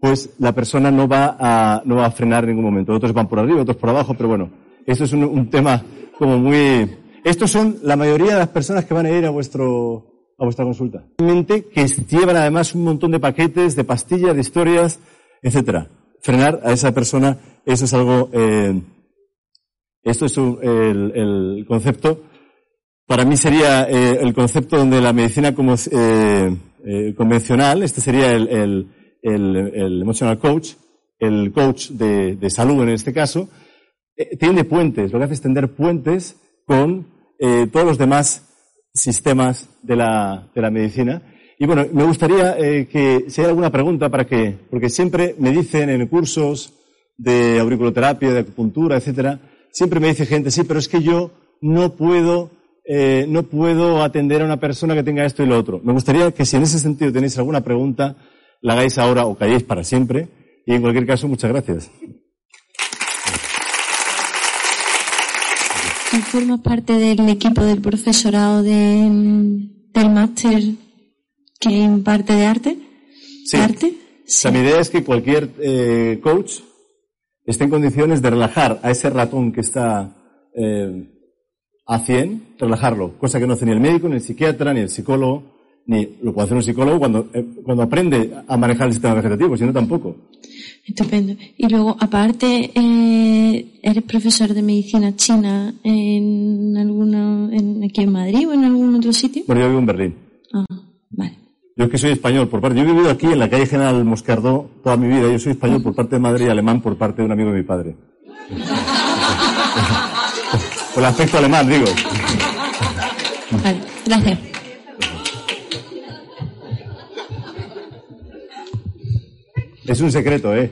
pues la persona no va a, no va a frenar en ningún momento. Otros van por arriba, otros por abajo, pero bueno, esto es un tema como muy... Estos son la mayoría de las personas que van a ir a vuestro, a vuestra consulta. Que llevan además un montón de paquetes, de pastillas, de historias, etcétera. Frenar a esa persona, eso es algo eh, esto es el, concepto. Para mí sería eh, el concepto donde la medicina eh, eh, convencional, este sería el, emotional coach, el coach de, salud en este caso, tiene puentes, lo que hace es tender puentes con eh, todos los demás sistemas de la, de la medicina. Y bueno, me gustaría eh, que si hay alguna pregunta para que, porque siempre me dicen en cursos de auriculoterapia, de acupuntura, etcétera, siempre me dice gente, sí, pero es que yo no puedo, eh, no puedo atender a una persona que tenga esto y lo otro. Me gustaría que si en ese sentido tenéis alguna pregunta, la hagáis ahora o calléis para siempre. Y en cualquier caso, muchas gracias. Formas parte del equipo del profesorado de, del máster que imparte de arte? Sí. arte? Sí. mi idea es que cualquier eh, coach esté en condiciones de relajar a ese ratón que está eh, a 100, relajarlo, cosa que no hace ni el médico, ni el psiquiatra, ni el psicólogo, ni lo puede hacer un psicólogo cuando, eh, cuando aprende a manejar el sistema vegetativo, si no tampoco. Estupendo. Y luego, aparte, eh, ¿eres profesor de medicina china en alguno, en, aquí en Madrid o en algún otro sitio? Bueno, yo vivo en Berlín. Ah, vale. Yo es que soy español por parte. Yo he vivido aquí en la calle General Moscardó toda mi vida. Yo soy español por parte de madre y alemán por parte de un amigo de mi padre. por el aspecto alemán, digo. Vale, gracias. Es un secreto, ¿eh?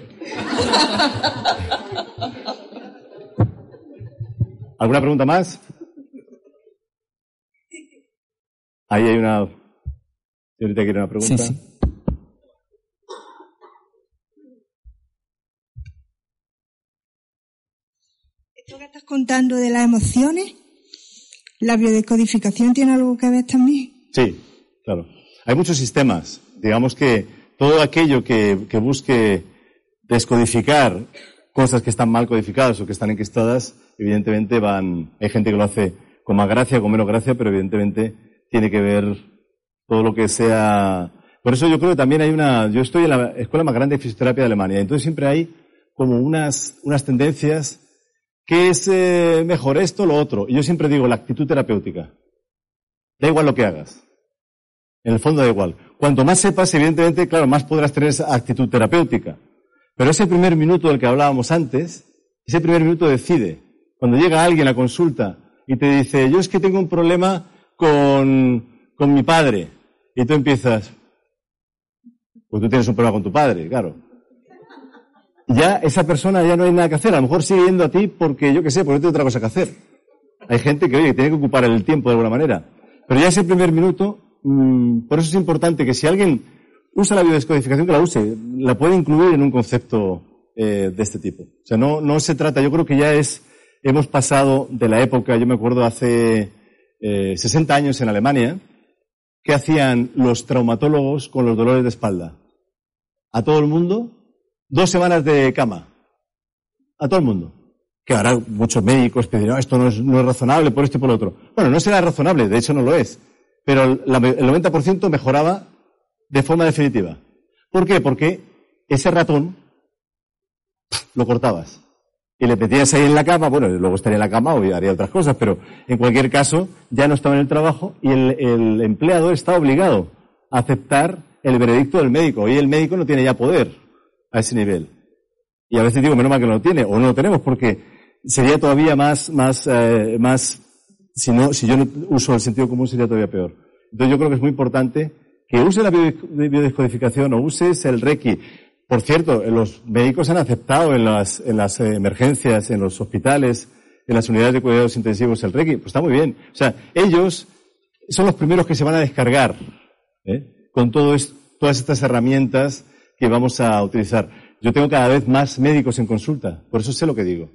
¿Alguna pregunta más? Ahí hay una ahorita quiere una pregunta. Sí, sí. Esto que estás contando de las emociones, ¿la biodecodificación tiene algo que ver también? Sí, claro. Hay muchos sistemas. Digamos que todo aquello que, busque descodificar cosas que están mal codificadas o que están enquistadas, evidentemente van, hay gente que lo hace con más gracia, con menos gracia, pero evidentemente tiene que ver todo lo que sea. Por eso yo creo que también hay una. Yo estoy en la escuela más grande de fisioterapia de Alemania, entonces siempre hay como unas, unas tendencias que es eh, mejor esto o lo otro. Y yo siempre digo la actitud terapéutica. Da igual lo que hagas. En el fondo da igual. Cuanto más sepas, evidentemente, claro, más podrás tener esa actitud terapéutica. Pero ese primer minuto del que hablábamos antes, ese primer minuto decide. Cuando llega alguien a consulta y te dice, yo es que tengo un problema con, con mi padre, y tú empiezas, pues tú tienes un problema con tu padre, claro. Ya esa persona ya no hay nada que hacer. A lo mejor sigue yendo a ti porque, yo qué sé, porque no tiene otra cosa que hacer. Hay gente que, oye, tiene que ocupar el tiempo de alguna manera. Pero ya ese primer minuto, mm, por eso es importante que si alguien usa la biodescodificación, que la use, la puede incluir en un concepto eh, de este tipo. O sea, no, no se trata, yo creo que ya es, hemos pasado de la época, yo me acuerdo hace eh, 60 años en Alemania, ¿Qué hacían los traumatólogos con los dolores de espalda? A todo el mundo, dos semanas de cama. A todo el mundo. Que ahora muchos médicos que dirán, esto no es, no es razonable por esto y por lo otro. Bueno, no será razonable, de hecho no lo es. Pero el 90% mejoraba de forma definitiva. ¿Por qué? Porque ese ratón lo cortabas y le metías ahí en la cama, bueno, luego estaría en la cama o haría otras cosas, pero en cualquier caso ya no estaba en el trabajo y el, empleado está obligado a aceptar el veredicto del médico. Y el médico no tiene ya poder a ese nivel. Y a veces digo, menos mal que no lo tiene, o no lo tenemos, porque sería todavía más, más, eh, más, si no, si yo no uso el sentido común sería todavía peor. Entonces yo creo que es muy importante que use la biodescodificación o uses el Reiki por cierto, los médicos han aceptado en las, en las eh, emergencias, en los hospitales, en las unidades de cuidados intensivos el Reiki. Pues está muy bien. O sea, ellos son los primeros que se van a descargar ¿eh? con todo todas estas herramientas que vamos a utilizar. Yo tengo cada vez más médicos en consulta, por eso sé lo que digo.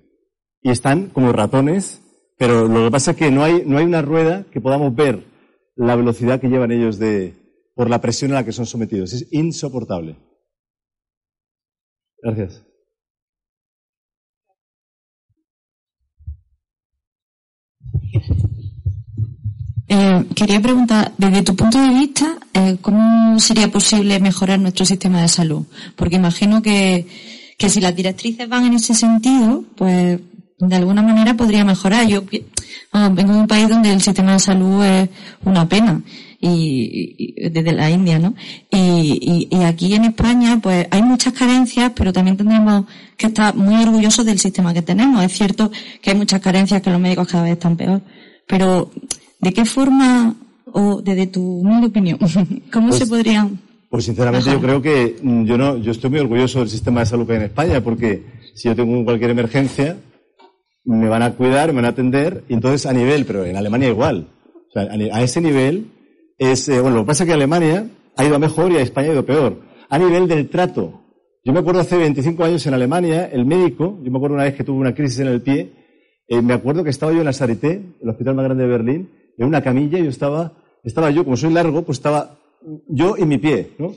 Y están como ratones, pero lo que pasa es que no hay, no hay una rueda que podamos ver la velocidad que llevan ellos de, por la presión a la que son sometidos. Es insoportable. Gracias. Eh, quería preguntar, desde tu punto de vista, eh, ¿cómo sería posible mejorar nuestro sistema de salud? Porque imagino que, que si las directrices van en ese sentido, pues de alguna manera podría mejorar. Yo vengo de un país donde el sistema de salud es una pena y, y- desde la India, ¿no? Y, y, y aquí en España, pues hay muchas carencias, pero también tendremos que estar muy orgullosos del sistema que tenemos. Es cierto que hay muchas carencias, que los médicos cada vez están peor, pero ¿de qué forma, o desde tu humilde opinión, cómo Pues- se podrían Pues sinceramente yo creo que mm, yo no, yo estoy muy orgulloso del sistema de salud que hay en España, porque si yo tengo cualquier emergencia, me van a cuidar, me van a atender, y entonces a nivel, pero en Alemania igual. O sea, a, ese nivel es, eh, bueno, lo que pasa es que Alemania ha ido mejor y a España ha ido peor. A nivel del trato. Yo me acuerdo hace 25 años en Alemania, el médico, yo me acuerdo una vez que tuve una crisis en el pie, eh, me acuerdo que estaba yo en la Charité, el hospital más grande de Berlín, en una camilla, y yo estaba, estaba yo, como soy largo, pues estaba yo y mi pie, ¿no?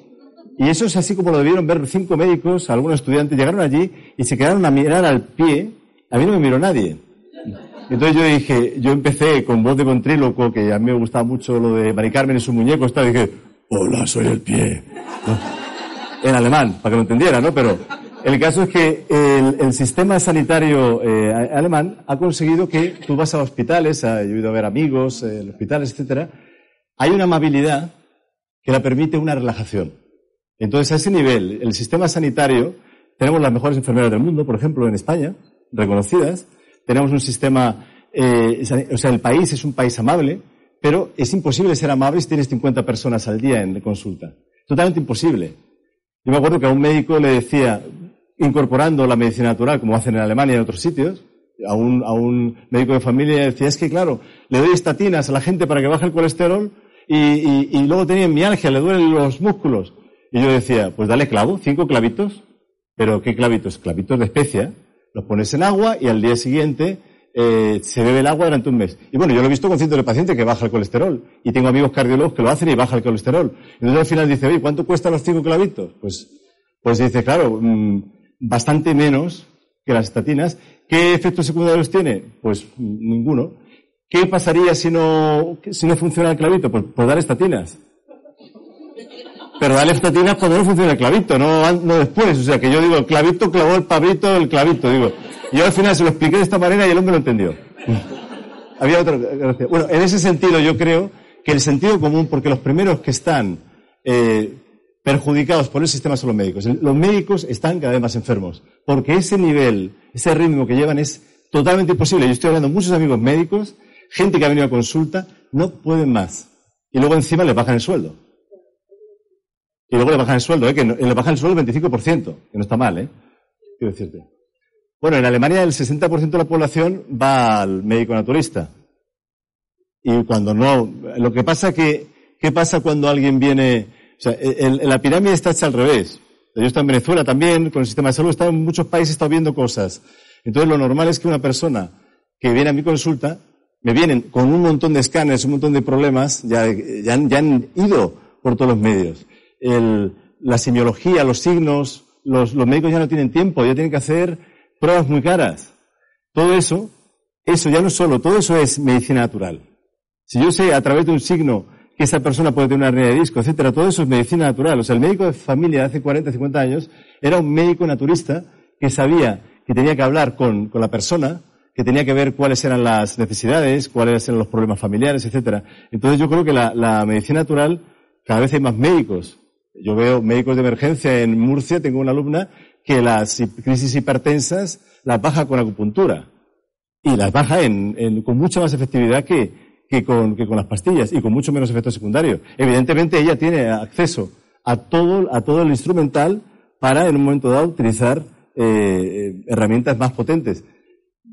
Y eso es así como lo debieron ver cinco médicos, algunos estudiantes, llegaron allí y se quedaron a mirar al pie. A mí no me miró nadie. Entonces yo dije, yo empecé con voz de contríloco, que a mí me gustaba mucho lo de Mari Carmen y sus muñecos, tal, y dije, hola, soy el pie. En alemán, para que lo entendiera, ¿no? Pero el caso es que el, sistema sanitario eh, alemán ha conseguido que tú vas a hospitales, a- yo ido a ver amigos, eh, hospitales, etcétera, hay una amabilidad que la permite una relajación. Entonces, a ese nivel, el sistema sanitario, tenemos las mejores enfermeras del mundo, por ejemplo, en España, reconocidas. Tenemos un sistema, eh, o sea, el país es un país amable, pero es imposible ser amable si tienes 50 personas al día en consulta. Totalmente imposible. Yo me acuerdo que a un médico le decía, incorporando la medicina natural, como hacen en Alemania y en otros sitios, a un, a un médico de familia decía, es que claro, le doy estatinas a la gente para que baje el colesterol y, y- y luego tenía mialgia, le duelen los músculos. Y yo decía, pues dale clavo, cinco clavitos. Pero ¿qué clavitos? Clavitos de especia. Los pones en agua y al día siguiente eh, se bebe el agua durante un mes. Y bueno, yo lo he visto con cientos de pacientes que baja el colesterol. Y tengo amigos cardiólogos que lo hacen y baja el colesterol. Entonces al final dice, oye, ¿cuánto cuestan los cinco clavitos? Pues, pues dice, claro, mm, bastante menos que las estatinas. ¿Qué efectos secundarios tiene? Pues mm, ninguno. ¿Qué pasaría si no, si no funciona el clavito? Pues, pues dar estatinas. Pero dale estatinas cuando no funciona el clavito, no, no después. O sea, que yo digo, el clavito clavó el pabrito, el clavito, digo. Yo al final se lo expliqué de esta manera y el hombre lo entendió. Había otra gracia. Bueno, en ese sentido yo creo que el sentido común, porque los primeros que están eh, perjudicados por el sistema son los médicos. Los médicos están cada vez más enfermos, porque ese nivel, ese ritmo que llevan es totalmente imposible. Yo estoy hablando con muchos amigos médicos, gente que ha venido a consulta, no pueden más. Y luego encima les bajan el sueldo. Y luego le bajan el sueldo, ¿eh? que le bajan el sueldo el 25%, que no está mal, ¿eh? Quiero decirte. Bueno, en Alemania el 60% de la población va al médico naturista. Y cuando no, lo que pasa que, ¿qué pasa cuando alguien viene, o sea, el- el- la pirámide está hecha al revés. Yo estoy en Venezuela también, con el sistema de salud, estado en muchos países, estado viendo cosas. Entonces lo normal es que una persona que viene a mi consulta, me vienen con un montón de escáneres, un montón de problemas, ya, ya, ya han ido por todos los medios. El- la semiología, los signos, los, los médicos ya no tienen tiempo, ya tienen que hacer pruebas muy caras. Todo eso, eso ya no solo, todo eso es medicina natural. Si yo sé a través de un signo que esa persona puede tener una hernia de disco, etcétera, todo eso es medicina natural. O sea, el médico de familia de hace 40, 50 años era un médico naturista que sabía que tenía que hablar con, con la persona, que tenía que ver cuáles eran las necesidades, cuáles eran los problemas familiares, etcétera. Entonces yo creo que la, la medicina natural, cada vez hay más médicos. Yo veo médicos de emergencia en Murcia, tengo una alumna que las crisis hipertensas las baja con acupuntura y las baja en, en- con mucha más efectividad que, que, con, que con las pastillas y con mucho menos efecto secundario. Evidentemente ella tiene acceso a todo, a todo el instrumental para en un momento dado utilizar eh, eh, herramientas más potentes.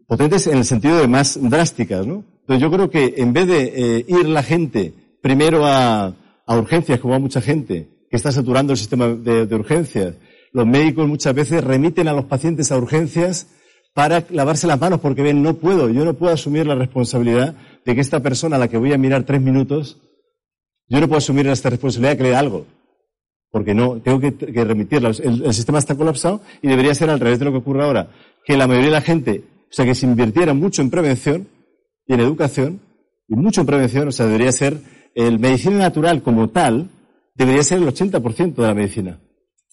Potentes en el sentido de más drásticas, ¿no? Entonces yo creo que en vez de eh, ir la gente primero a, a urgencias, como va mucha gente, está saturando el sistema de, de urgencias, los médicos muchas veces remiten a los pacientes a urgencias para lavarse las manos porque ven, no puedo, yo no puedo asumir la responsabilidad de que esta persona a la que voy a mirar tres minutos, yo no puedo asumir esta responsabilidad que le dé algo. Porque no, tengo que, que remitirla. El, el sistema está colapsado y debería ser al revés de lo que ocurre ahora. Que la mayoría de la gente, o sea, que se invirtiera mucho en prevención y en educación, y mucho en prevención, o sea, debería ser, el medicina natural como tal, debería ser el 80% de la medicina.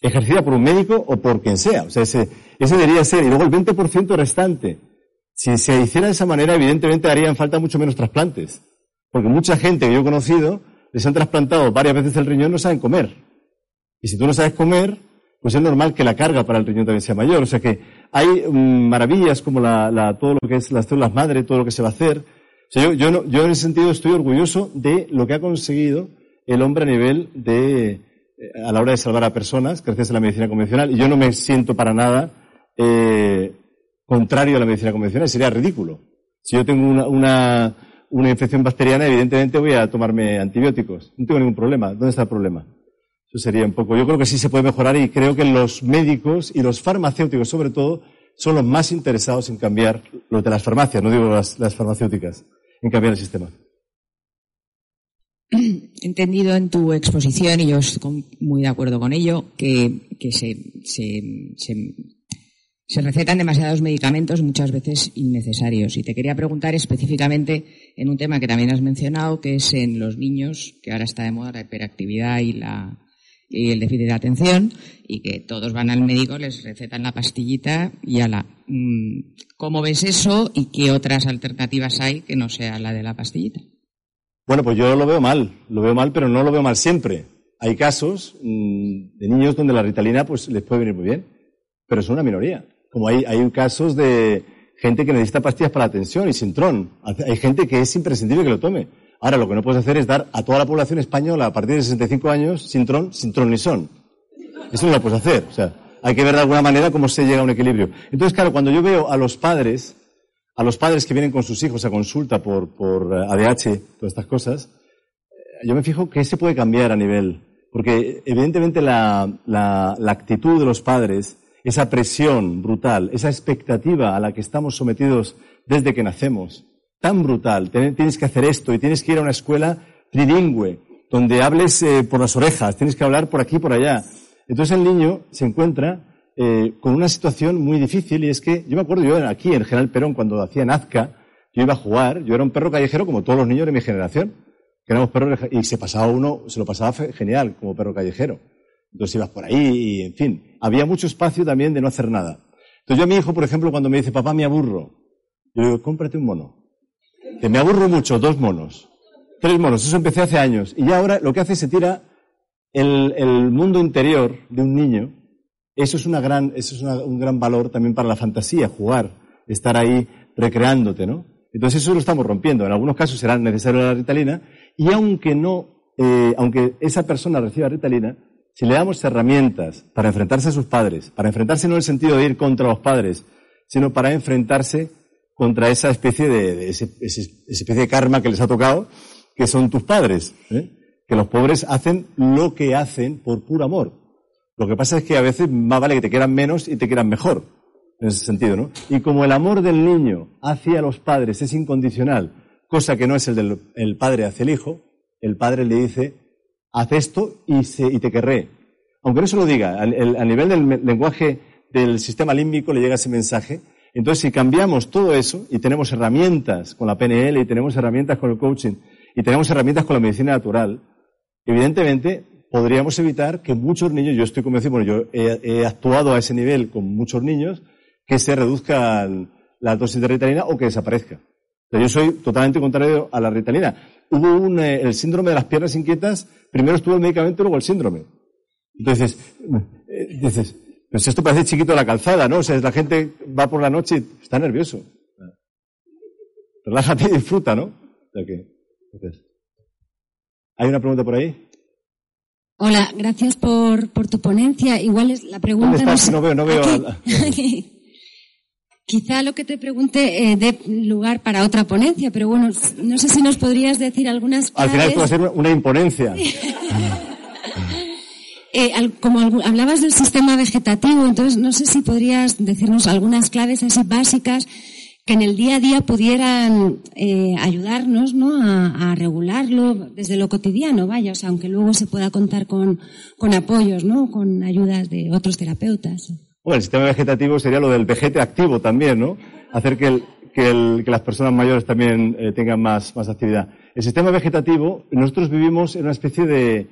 Ejercida por un médico o por quien sea. O sea, ese, ese debería ser. Y luego el 20% restante. Si se hiciera de esa manera, evidentemente harían falta mucho menos trasplantes. Porque mucha gente que yo he conocido les han trasplantado varias veces el riñón no saben comer. Y si tú no sabes comer, pues es normal que la carga para el riñón también sea mayor. O sea que hay mm, maravillas como la, todo lo que es las células madre, todo lo que se va a hacer. O sea, yo, yo, yo en ese sentido estoy orgulloso de lo que ha conseguido el hombre a nivel de, eh, a la hora de salvar a personas, gracias a la medicina convencional. Y yo no me siento para nada eh, contrario a la medicina convencional, sería ridículo. Si yo tengo una, una, una infección bacteriana, evidentemente voy a tomarme antibióticos. No tengo ningún problema. ¿Dónde está el problema? Eso sería un poco. Yo creo que sí se puede mejorar y creo que los médicos y los farmacéuticos, sobre todo, son los más interesados en cambiar los de las farmacias, no digo las, las farmacéuticas, en cambiar el sistema. Entendido en tu exposición, y yo estoy muy de acuerdo con ello, que, que se, se, se, se recetan demasiados medicamentos muchas veces innecesarios. Y te quería preguntar específicamente en un tema que también has mencionado, que es en los niños, que ahora está de moda la hiperactividad y la, y el déficit de atención y que todos van al médico, les recetan la pastillita y a la... Mm, ¿Cómo ves eso y qué otras alternativas hay que no sea la de la pastillita? Bueno, pues yo lo veo mal, lo veo mal, pero no lo veo mal siempre. Hay casos mm, de niños donde la ritalina pues les puede venir muy bien, pero es una minoría. Como hay, hay casos de gente que necesita pastillas para la tensión y sintrón. Hay gente que es imprescindible que lo tome. Ahora lo que no puedes hacer es dar a toda la población española a partir de 65 años sin tron, sin tron ni son. Eso no lo puedes hacer. O sea, hay que ver de alguna manera cómo se llega a un equilibrio. Entonces, claro, cuando yo veo a los padres, a los padres que vienen con sus hijos a consulta por, por ADH, eh, todas estas cosas, eh, yo me fijo que se puede cambiar a nivel. Porque evidentemente la, la, la actitud de los padres, esa presión brutal, esa expectativa a la que estamos sometidos desde que nacemos, tan brutal. Tienes que hacer esto y tienes que ir a una escuela trilingüe, donde hables eh, por las orejas, tienes que hablar por aquí y por allá. Entonces el niño se encuentra eh, con una situación muy difícil y es que, yo me acuerdo yo aquí en General Perón, cuando hacía Nazca, yo iba a jugar, yo era un perro callejero como todos los niños de mi generación, que éramos perros, y se pasaba uno, se lo pasaba genial como perro callejero. Entonces ibas por ahí y, en fin, había mucho espacio también de no hacer nada. Entonces yo a mi hijo, por ejemplo, cuando me dice, papá, me aburro, yo digo, cómprate un mono que me aburro mucho, dos monos, tres monos, eso empecé hace años. Y ya ahora lo que hace es se tira el, el mundo interior de un niño. Eso es, una gran, eso es un gran valor también para la fantasía, jugar, estar ahí recreándote, ¿no? Entonces eso lo estamos rompiendo. En algunos casos será necesario la ritalina y aunque no, eh, aunque esa persona reciba ritalina, si le damos herramientas para enfrentarse a sus padres, para enfrentarse no en el sentido de ir contra los padres, sino para enfrentarse contra esa especie de, ese, especie de karma que les ha tocado, que son tus padres. ¿eh? Que los pobres hacen lo que hacen por puro amor. Lo que pasa es que a veces más vale que te quieran menos y te quieran mejor. En ese sentido, ¿no? Y como el amor del niño hacia los padres es incondicional, cosa que no es el del padre hacia el hijo, el padre le dice, haz esto y, se, y te querré. Aunque no se lo diga, a nivel del lenguaje del sistema límbico le llega ese mensaje, entonces, si cambiamos todo eso y tenemos herramientas con la PNL y tenemos herramientas con el coaching y tenemos herramientas con la medicina natural, evidentemente podríamos evitar que muchos niños, yo estoy convencido, bueno, yo he, actuado a ese nivel con muchos niños, que se reduzca la dosis de ritalina o que desaparezca. yo soy totalmente contrario a la ritalina. Hubo un, eh, el síndrome de las piernas inquietas, primero estuvo el medicamento, luego el síndrome. Entonces, eh, dices, pues esto parece chiquito la calzada, ¿no? O sea, la gente va por la noche y está nervioso. Relájate y disfruta, ¿no? ¿Hay una pregunta por ahí? Hola, gracias por, por tu ponencia. Igual es la pregunta. ¿Dónde estás? No, veo, no veo. Quizá lo que te pregunte eh, dé lugar para otra ponencia, pero bueno, no sé si nos podrías decir algunas claves. Al final puede ser una imponencia. Eh, como hablabas del sistema vegetativo, entonces no sé si podrías decirnos algunas claves así básicas que en el día a día pudieran eh, ayudarnos ¿no? a, regularlo desde lo cotidiano, vaya, o sea, aunque luego se pueda contar con, con apoyos, ¿no? con ayudas de otros terapeutas. Bueno, el sistema vegetativo sería lo del vejete activo también, ¿no? Hacer que, el, que las personas mayores también eh, tengan más, más actividad. El sistema vegetativo, nosotros vivimos en una especie de,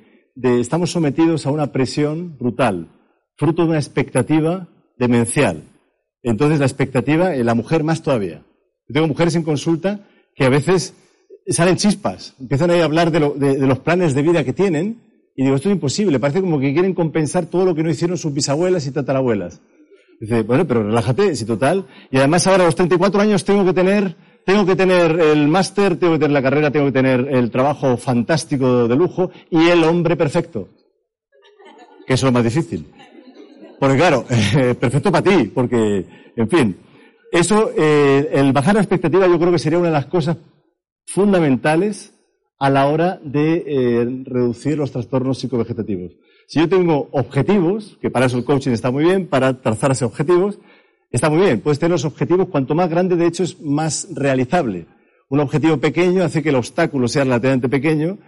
estamos sometidos a una presión brutal, fruto de una expectativa demencial. Entonces la expectativa, en la mujer más todavía. Yo tengo mujeres en consulta que a veces salen chispas, empiezan a hablar de, lo- de- los planes de vida que tienen y digo, esto es imposible, parece como que quieren compensar todo lo que no hicieron sus bisabuelas y tatarabuelas. Dice, bueno, pero relájate, si total. Y además ahora a los 34 años tengo que tener, tengo que tener el máster, tengo que tener la carrera, tengo que tener el trabajo fantástico de lujo y el hombre perfecto. Que es lo más difícil. Porque claro, perfecto para ti, porque, en fin, eso, eh, el bajar la expectativa yo creo que sería una de las cosas fundamentales a la hora de eh, reducir los trastornos psicovegetativos. Si yo tengo objetivos, que para eso el coaching está muy bien, para trazarse objetivos, está muy bien. Puedes tener los objetivos, cuanto más grande, de hecho, es más realizable. Un objetivo pequeño hace que el obstáculo sea relativamente pequeño,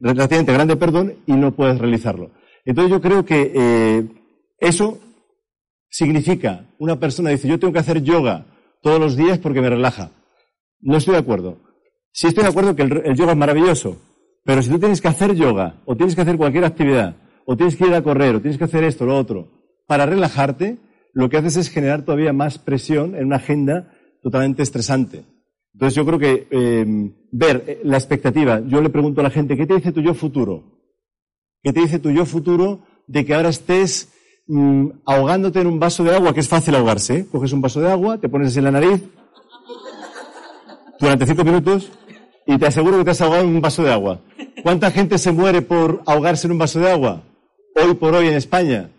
relativamente grande, perdón, y no puedes realizarlo. Entonces yo creo que eh, eso significa, una persona dice, yo tengo que hacer yoga todos los días porque me relaja. No estoy de acuerdo. Sí estoy de acuerdo que el, yoga es maravilloso, pero si tú tienes que hacer yoga, o tienes que hacer cualquier actividad, o tienes que ir a correr, o tienes que hacer esto, lo otro, para relajarte, lo que haces es generar todavía más presión en una agenda totalmente estresante. Entonces yo creo que eh, ver eh, la expectativa, yo le pregunto a la gente, ¿qué te dice tu yo futuro? ¿Qué te dice tu yo futuro de que ahora estés mm, ahogándote en un vaso de agua, que es fácil ahogarse? ¿eh? Coges un vaso de agua, te pones así en la nariz durante cinco minutos y te aseguro que te has ahogado en un vaso de agua. ¿Cuánta gente se muere por ahogarse en un vaso de agua? Hoy por hoy en España.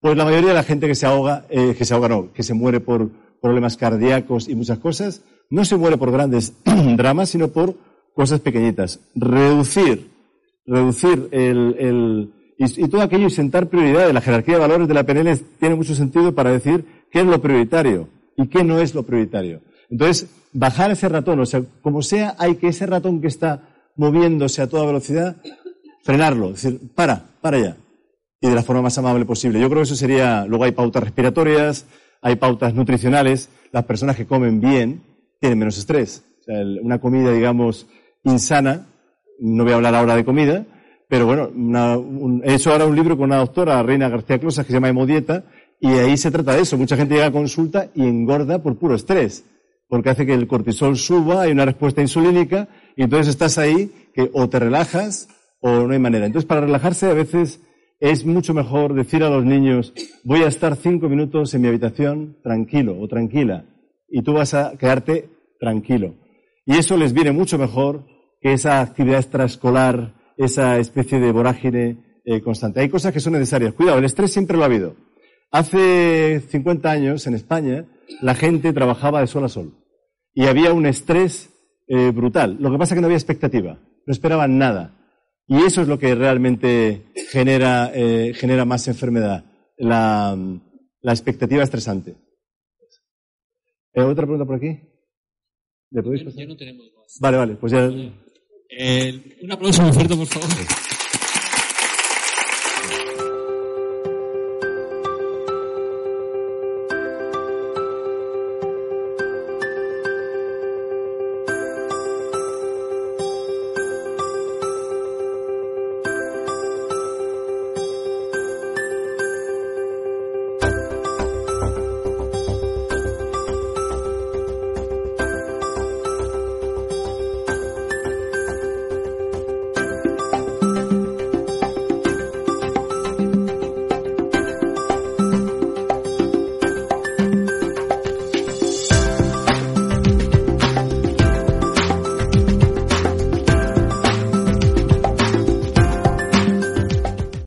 Pues la mayoría de la gente que se ahoga, eh, que se ahoga no, que se muere por problemas cardíacos y muchas cosas, no se muere por grandes dramas, sino por cosas pequeñitas. Reducir, reducir el, el y, todo aquello y sentar prioridades. La jerarquía de valores de la PNL tiene mucho sentido para decir qué es lo prioritario y qué no es lo prioritario. Entonces, bajar ese ratón, o sea, como sea, hay que ese ratón que está moviéndose a toda velocidad, frenarlo, es decir, para, para ya. Y de la forma más amable posible. Yo creo que eso sería, luego hay pautas respiratorias, hay pautas nutricionales, las personas que comen bien tienen menos estrés. O sea, una comida, digamos, insana, no voy a hablar ahora de comida, pero bueno, hecho ahora un libro con una doctora, Reina García Closas, que se llama Hemodieta, y ahí se trata de eso. Mucha gente llega a consulta y engorda por puro estrés, porque hace que el cortisol suba, hay una respuesta insulínica, y entonces estás ahí que o te relajas o no hay manera. Entonces, para relajarse a veces es mucho mejor decir a los niños, voy a estar cinco minutos en mi habitación tranquilo o tranquila, y tú vas a quedarte tranquilo. Y eso les viene mucho mejor que esa actividad extraescolar, esa especie de vorágine eh, constante. Hay cosas que son necesarias. Cuidado, el estrés siempre lo ha habido. Hace 50 años en España la gente trabajaba de sol a sol y había un estrés eh, brutal. Lo que pasa es que no había expectativa, no esperaban nada. Y eso es lo que realmente genera, eh, genera más enfermedad, la, la expectativa estresante. ¿Otra pregunta por aquí? ¿Le podéis pasar? Ya no tenemos más. Vale, vale, pues ya. Eh, un aplauso muy fuerte, por favor.